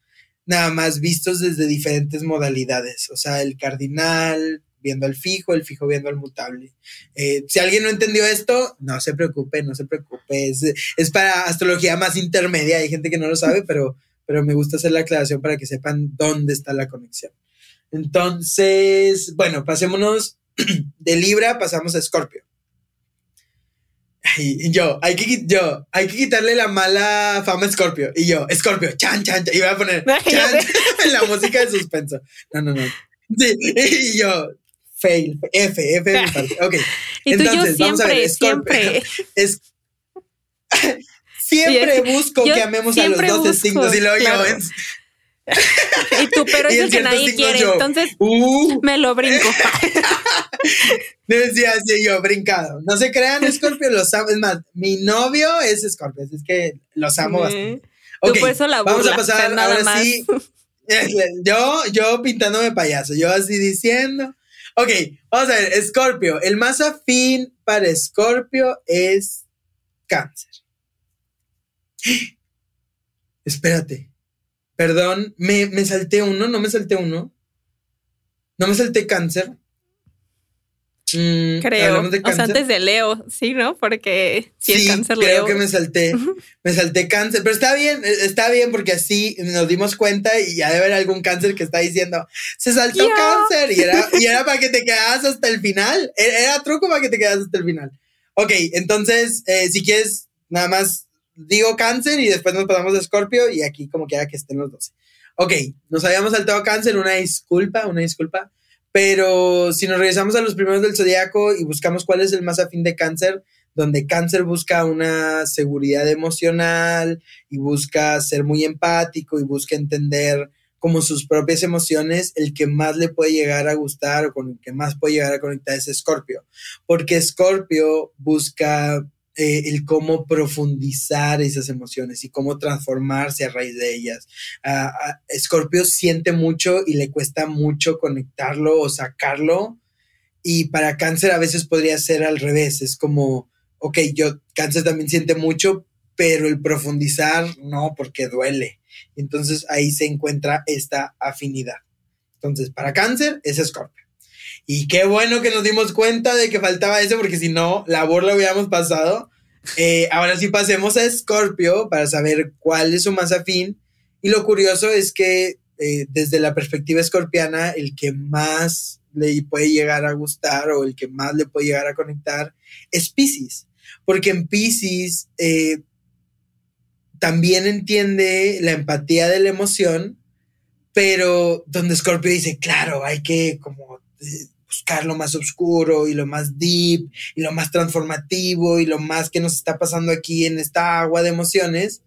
nada más vistos desde diferentes modalidades, o sea, el cardinal viendo al fijo, el fijo viendo al mutable. Eh, si alguien no entendió esto, no se preocupe, no se preocupe, es, para astrología más intermedia, hay gente que no lo sabe, pero, pero me gusta hacer la aclaración para que sepan dónde está la conexión. Entonces, bueno, pasémonos de Libra, pasamos a Escorpio. Y yo, hay que, yo, hay que quitarle la mala fama a Scorpio. Y yo, Scorpio, chan, chan, chan. Y voy a poner chan, la música de suspenso. No, no, no. Sí, y yo, fail, F, F de mi parte. Ok. Y Entonces, vamos a ver, Scorpio. Siempre. Es, siempre busco que amemos a los 12 signos y luego yo. y tú, pero es el que nadie quiere, entonces uh. me lo brinco. Decía así yo, brincado. No se crean, Scorpio, los amo. Es más, mi novio es Scorpio, es que los amo bastante. Vamos a pasar ahora sí. Yo, yo pintándome payaso, yo así diciendo. Ok, vamos a ver, Scorpio. El más afín para Scorpio es cáncer. Espérate. Perdón, me, me salté uno, no me salté uno. No me salté cáncer. Mm, creo. O sea, antes de Leo, sí, ¿no? Porque si sí, es cáncer creo que me salté. me salté cáncer. Pero está bien, e, está bien porque así nos dimos cuenta y ya debe haber algún cáncer que está diciendo, se saltó cáncer. Y era, y era para que te quedas hasta el final. E, era, truco para que te quedas hasta el final. Ok, entonces, eh, si quieres, nada más digo cáncer y después nos pasamos a escorpio y aquí como quiera que estén los 12. Ok, nos habíamos saltado cáncer, una disculpa, una disculpa, pero si nos regresamos a los primeros del zodiaco y buscamos cuál es el más afín de cáncer, donde cáncer busca una seguridad emocional y busca ser muy empático y busca entender como sus propias emociones, el que más le puede llegar a gustar o con el que más puede llegar a conectar es Escorpio, porque Escorpio busca eh, el cómo profundizar esas emociones y cómo transformarse a raíz de ellas. Escorpio siente mucho y le cuesta mucho conectarlo o sacarlo. Y para cáncer a veces podría ser al revés. Es como, ok, yo, cáncer también siente mucho, pero el profundizar no, porque duele. Entonces ahí se encuentra esta afinidad. Entonces, para cáncer es Escorpio. Y qué bueno que nos dimos cuenta de que faltaba eso, porque si no, la borla hubiéramos pasado. Eh, ahora sí pasemos a Scorpio para saber cuál es su más afín. Y lo curioso es que eh, desde la perspectiva escorpiana, el que más le puede llegar a gustar o el que más le puede llegar a conectar es Pisces. Porque en Pisces eh, también entiende la empatía de la emoción, pero donde Scorpio dice, claro, hay que como buscar lo más oscuro y lo más deep y lo más transformativo y lo más que nos está pasando aquí en esta agua de emociones,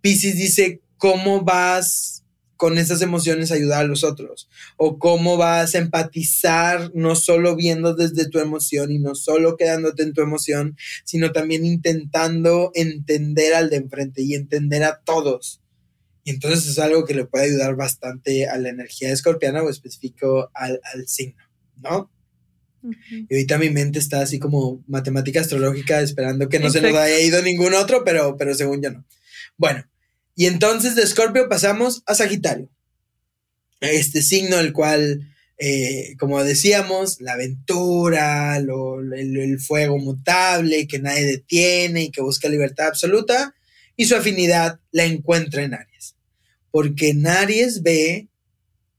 Pisces dice, ¿cómo vas con esas emociones a ayudar a los otros? O cómo vas a empatizar no solo viendo desde tu emoción y no solo quedándote en tu emoción, sino también intentando entender al de enfrente y entender a todos. Y entonces es algo que le puede ayudar bastante a la energía escorpiana o específico al, al signo. ¿No? Y ahorita mi mente está así como matemática astrológica, esperando que no se nos haya ido ningún otro, pero, pero según yo no. Bueno, y entonces de Escorpio pasamos a Sagitario. Este signo, el cual, eh, como decíamos, la aventura, el, fuego mutable que nadie detiene y que busca libertad absoluta, y su afinidad la encuentra en Aries. Porque en Aries ve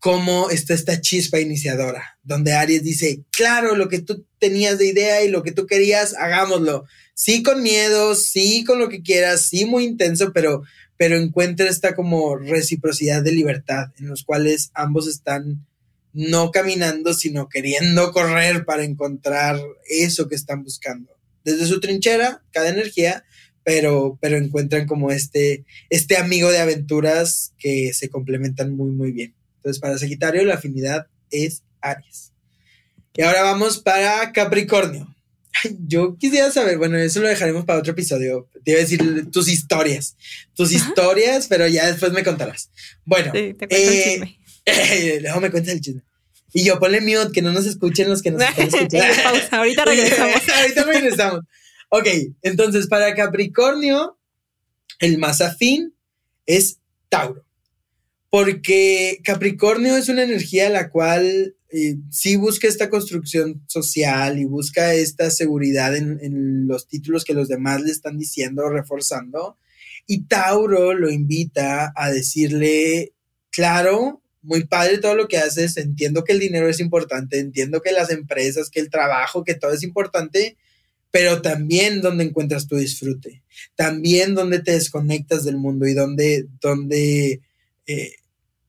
cómo está esta chispa iniciadora, donde Aries dice, claro, lo que tú tenías de idea y lo que tú querías, hagámoslo. Sí con miedo, sí con lo que quieras, sí muy intenso, pero, pero encuentra esta como reciprocidad de libertad, en los cuales ambos están no caminando, sino queriendo correr para encontrar eso que están buscando. Desde su trinchera, cada energía, pero, pero encuentran como este, este amigo de aventuras que se complementan muy, muy bien. Entonces, para Sagitario la afinidad es Aries. Y ahora vamos para Capricornio. Yo quisiera saber, bueno, eso lo dejaremos para otro episodio. Te iba a decir tus historias, tus historias, pero ya después me contarás. Bueno, sí, te cuento el eh, chisme. luego me cuentas el chisme. Y yo ponle mute, que no nos escuchen los que nos están escuchando. pausa, ahorita regresamos. ahorita regresamos. Ok, entonces para Capricornio, el más afín es Tauro porque Capricornio es una energía la cual eh, sí busca esta construcción social y busca esta seguridad en, los títulos que los demás le están diciendo, reforzando. Y Tauro lo invita a decirle, claro, muy padre todo lo que haces, entiendo que el dinero es importante, entiendo que las empresas, que el trabajo, que todo es importante, pero también donde encuentras tu disfrute, también donde te desconectas del mundo y donde, donde eh,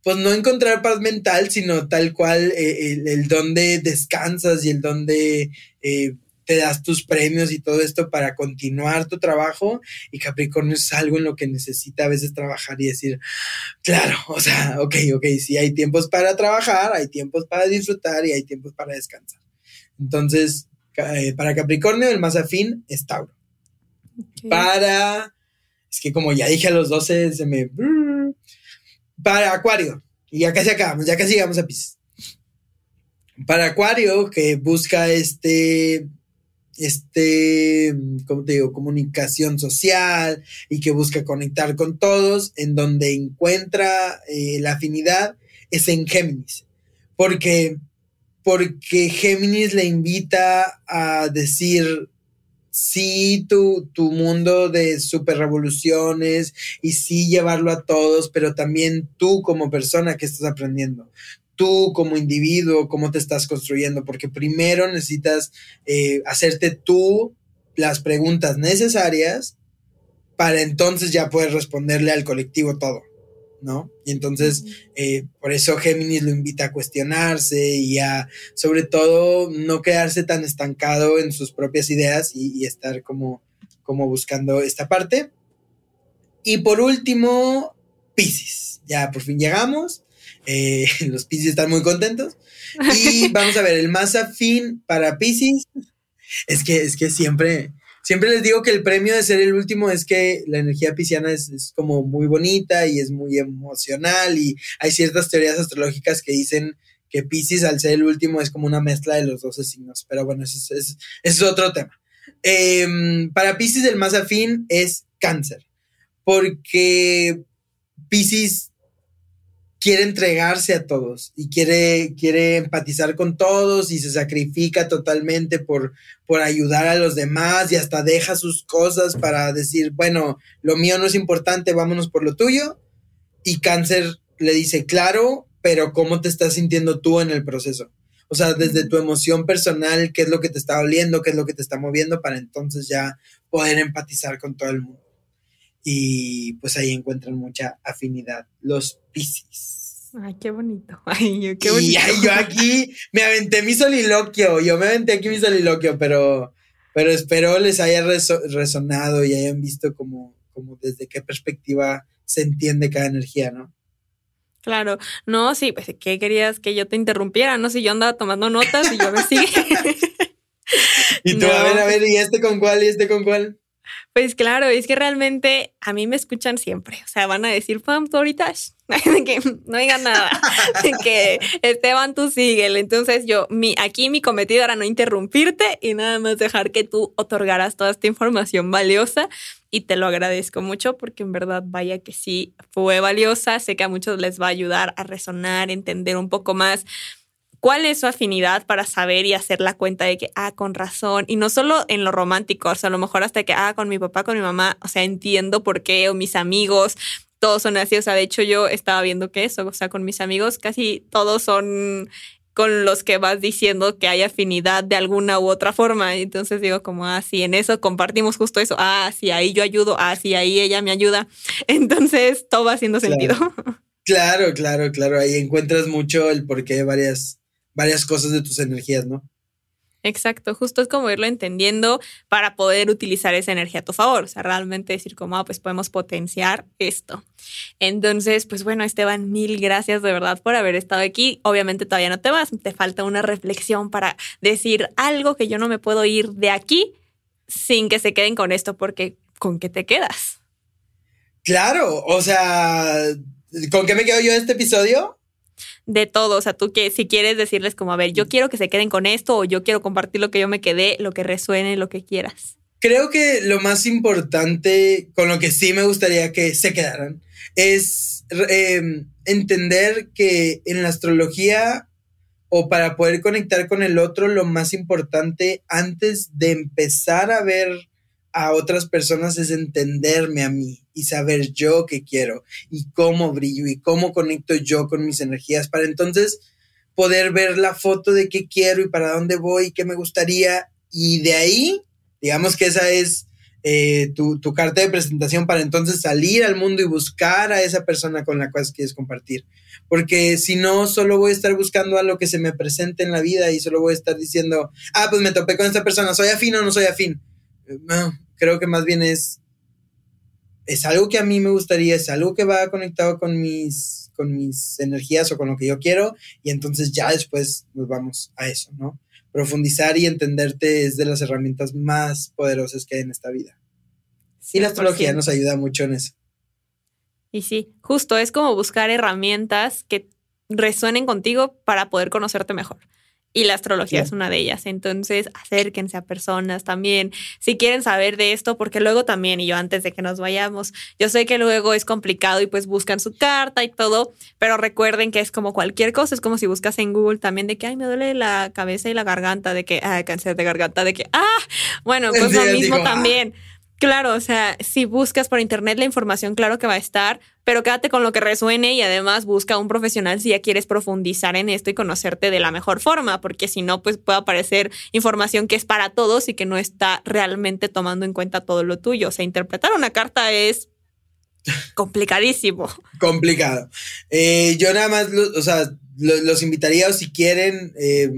pues no encontrar paz mental, sino tal cual eh, el, don de descansas y el don de eh, te das tus premios y todo esto para continuar tu trabajo. Y Capricornio es algo en lo que necesita a veces trabajar y decir, claro, o sea, ok, ok, sí hay tiempos para trabajar, hay tiempos para disfrutar y hay tiempos para descansar. Entonces, eh, para Capricornio, el más afín es Tauro. Para, es que como ya dije a los 12, se me para Acuario, y ya casi acabamos, ya casi llegamos a Pisces. Para Acuario, que busca este, este, ¿cómo te digo? Comunicación social y que busca conectar con todos, en donde encuentra eh, la afinidad, es en Géminis. Porque, porque Géminis le invita a decir, sí tu, tu mundo de super revoluciones y sí llevarlo a todos, pero también tú como persona que estás aprendiendo, tú como individuo, cómo te estás construyendo, porque primero necesitas eh, hacerte tú las preguntas necesarias para entonces ya poder responderle al colectivo todo. ¿No? Y entonces, eh, por eso Géminis lo invita a cuestionarse y a, sobre todo, no quedarse tan estancado en sus propias ideas y, estar como, como buscando esta parte. Y por último, Pisces. Ya por fin llegamos. Eh, los Pisces están muy contentos. Y vamos a ver, el más afín para Pisces es que, es que siempre, siempre les digo que el premio de ser el último es que la energía pisciana es, como muy bonita y es muy emocional y hay ciertas teorías astrológicas que dicen que Pisces al ser el último es como una mezcla de los 12 signos, pero bueno, eso es, otro tema. Em, para Pisces el más afín es cáncer, porque Pisces quiere entregarse a todos y quiere, quiere empatizar con todos y se sacrifica totalmente por, por ayudar a los demás y hasta deja sus cosas para decir, bueno, lo mío no es importante, vámonos por lo tuyo. Y cáncer le dice, claro, pero ¿cómo te estás sintiendo tú en el proceso? O sea, desde tu emoción personal, qué es lo que te está doliendo, qué es lo que te está moviendo para entonces ya poder empatizar con todo el mundo y pues ahí encuentran mucha afinidad los Piscis. Ay, qué bonito. Ay, qué bonito. Y yo aquí me aventé mi soliloquio, yo me aventé aquí mi soliloquio, pero, pero espero les haya resonado y hayan visto como, como desde qué perspectiva se entiende cada energía, ¿no? Claro, no, sí, pues ¿qué querías que yo te interrumpiera? No, si yo andaba tomando notas y yo me sigue. y tú, a ver, a ver, ¿y este con cuál y este con cuál? Pues claro, es que realmente a mí me escuchan siempre. O sea, van a decir, Pam, tú ahorita que no digan nada, que Esteban, tú síguele. Entonces yo, mi, aquí mi cometido era no interrumpirte y nada más dejar que tú otorgaras toda esta información valiosa y te lo agradezco mucho porque en verdad vaya que sí fue valiosa. Sé que a muchos les va a ayudar a resonar, entender un poco más cuál es su afinidad para saber y hacer la cuenta de que, ah, con razón, y no solo en lo romántico, o sea, a lo mejor hasta que, ah, con mi papá, con mi mamá, o sea, entiendo por qué, o mis amigos, todos son así, o sea, de hecho yo estaba viendo que eso, o sea, con mis amigos casi todos son con los que vas diciendo que hay afinidad de alguna u otra forma. Entonces digo como, ah, sí, en eso compartimos justo eso. Ah, sí, ahí yo ayudo. Ah, sí, ahí ella me ayuda. Entonces todo va haciendo sentido. Claro, claro, claro. Ahí encuentras mucho el porqué de varias varias cosas de tus energías, ¿no? Exacto, justo es como irlo entendiendo para poder utilizar esa energía a tu favor, o sea, realmente decir como, ah, pues podemos potenciar esto. Entonces, pues bueno, Esteban, mil gracias de verdad por haber estado aquí. Obviamente todavía no te vas, te falta una reflexión para decir algo que yo no me puedo ir de aquí sin que se queden con esto, porque ¿con qué te quedas? Claro, o sea, ¿con qué me quedo yo de este episodio? De todo. O sea, tú que si quieres decirles como, a ver, yo quiero que se queden con esto o yo quiero compartir lo que yo me quedé, lo que resuene, lo que quieras. Creo que lo más importante con lo que sí me gustaría que se quedaran es em, entender que en la astrología o para poder conectar con el otro, lo más importante antes de empezar a ver a otras personas es entenderme a mí y saber yo qué quiero y cómo brillo y cómo conecto yo con mis energías para entonces poder ver la foto de qué quiero y para dónde voy y qué me gustaría y de ahí, digamos que esa es eh, tu, tu, carta de presentación para entonces salir al mundo y buscar a esa persona con la cual quieres compartir. Porque si no, solo voy a estar buscando a lo que se me presente en la vida y solo voy a estar diciendo, ah, pues me topé con esta persona, ¿soy afín o no soy afín? No, creo que más bien es, es algo que a mí me gustaría, es algo que va conectado con mis, con mis energías o con lo que yo quiero y entonces ya después nos vamos a eso, ¿no? Profundizar y entenderte es de las herramientas más poderosas que hay en esta vida. Y la astrología nos ayuda mucho en eso. Y sí, justo es como buscar herramientas que resuenen contigo para poder conocerte mejor y la astrología es una de ellas. Entonces, acérquense a personas también si quieren saber de esto, porque luego también, y yo antes de que nos vayamos, yo sé que luego es complicado y pues buscan su carta y todo, pero recuerden que es como cualquier cosa, es como si buscas en Google también de que, ay, me duele la cabeza y la garganta, de que, ah, cáncer de garganta, de que, ah, bueno, pues lo mismo ah". también. Claro, o sea, si buscas por internet la información, claro que va a estar, pero quédate con lo que resuene y además busca un profesional si ya quieres profundizar en esto y conocerte de la mejor forma, porque si no, pues puede aparecer información que es para todos y que no está realmente tomando en cuenta todo lo tuyo. O sea, interpretar una carta es complicadísimo. Complicado. Eh, yo nada más, o sea, los invitaría o si quieren eh,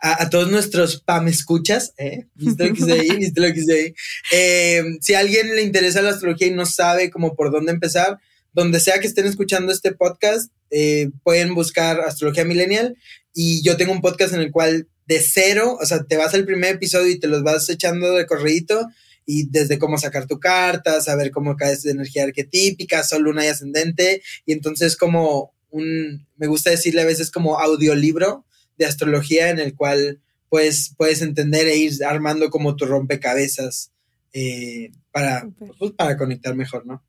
a, todos nuestros PAM escuchas, ¿eh? ¿Viste lo que hice ahí? ¿Viste lo que hice ahí? Eh, si a alguien le interesa la astrología y no sabe cómo por dónde empezar, donde sea que estén escuchando este podcast, eh, pueden buscar Astrología Millennial y yo tengo un podcast en el cual de cero, o sea, te vas al primer episodio y te los vas echando de corredito y desde cómo sacar tu carta, saber cómo caes de energía arquetípica, sol, luna y ascendente, y entonces como un, me gusta decirle a veces como audiolibro de astrología en el cual pues puedes entender e ir armando como tu rompecabezas eh, para, pues, para conectar mejor, ¿no?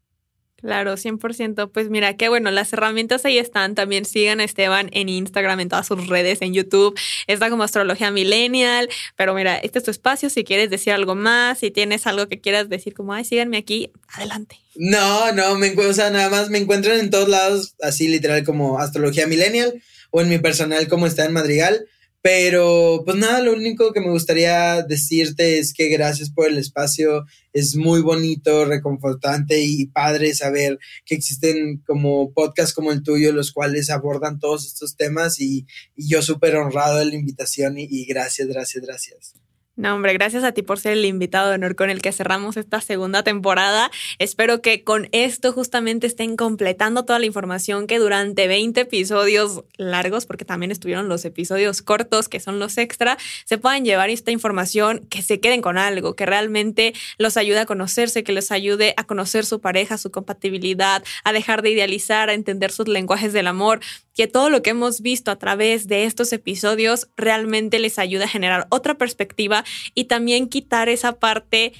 Claro, 100%. Pues mira, qué bueno, las herramientas ahí están. También sigan a Esteban en Instagram, en todas sus redes, en YouTube. Está como Astrología Millennial. Pero mira, este es tu espacio. Si quieres decir algo más, si tienes algo que quieras decir, como, ay, síganme aquí, adelante. No, no, me o sea, nada más me encuentran en todos lados, así literal como Astrología Millennial o en mi personal como está en Madrigal. Pero pues nada, lo único que me gustaría decirte es que gracias por el espacio. Es muy bonito, reconfortante y padre saber que existen como podcasts como el tuyo, los cuales abordan todos estos temas y, yo súper honrado de la invitación y, y gracias, gracias, gracias. No, hombre, gracias a ti por ser el invitado de honor con el que cerramos esta segunda temporada. Espero que con esto justamente estén completando toda la información que durante 20 episodios largos, porque también estuvieron los episodios cortos, que son los extra, se puedan llevar esta información, que se queden con algo, que realmente los ayude a conocerse, que les ayude a conocer su pareja, su compatibilidad, a dejar de idealizar, a entender sus lenguajes del amor, que todo lo que hemos visto a través de estos episodios realmente les ayude a generar otra perspectiva y también quitar esa parte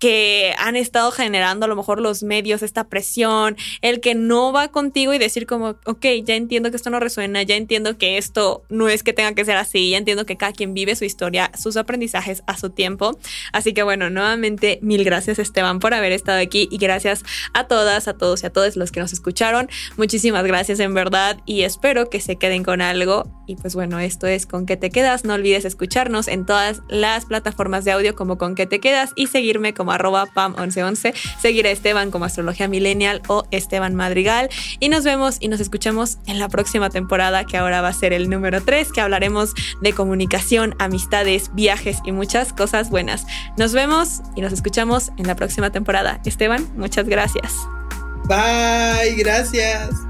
que han estado generando a lo mejor los medios, esta presión, el que no va contigo y decir como, ok, ya entiendo que esto no resuena, ya entiendo que esto no es que tenga que ser así, ya entiendo que cada quien vive su historia, sus aprendizajes a su tiempo. Así que bueno, nuevamente mil gracias Esteban por haber estado aquí y gracias a todas, a todos y a todos los que nos escucharon. Muchísimas gracias en verdad y espero que se queden con algo. Y pues bueno, esto es Con qué te quedas. No olvides escucharnos en todas las plataformas de audio como Con qué te quedas y seguirme arroba pam1111, seguir a Esteban como Astrología Millennial o Esteban Madrigal. Y nos vemos y nos escuchamos en la próxima temporada, que ahora va a ser el número 3, que hablaremos de comunicación, amistades, viajes y muchas cosas buenas. Nos vemos y nos escuchamos en la próxima temporada. Esteban, muchas gracias. Bye, gracias.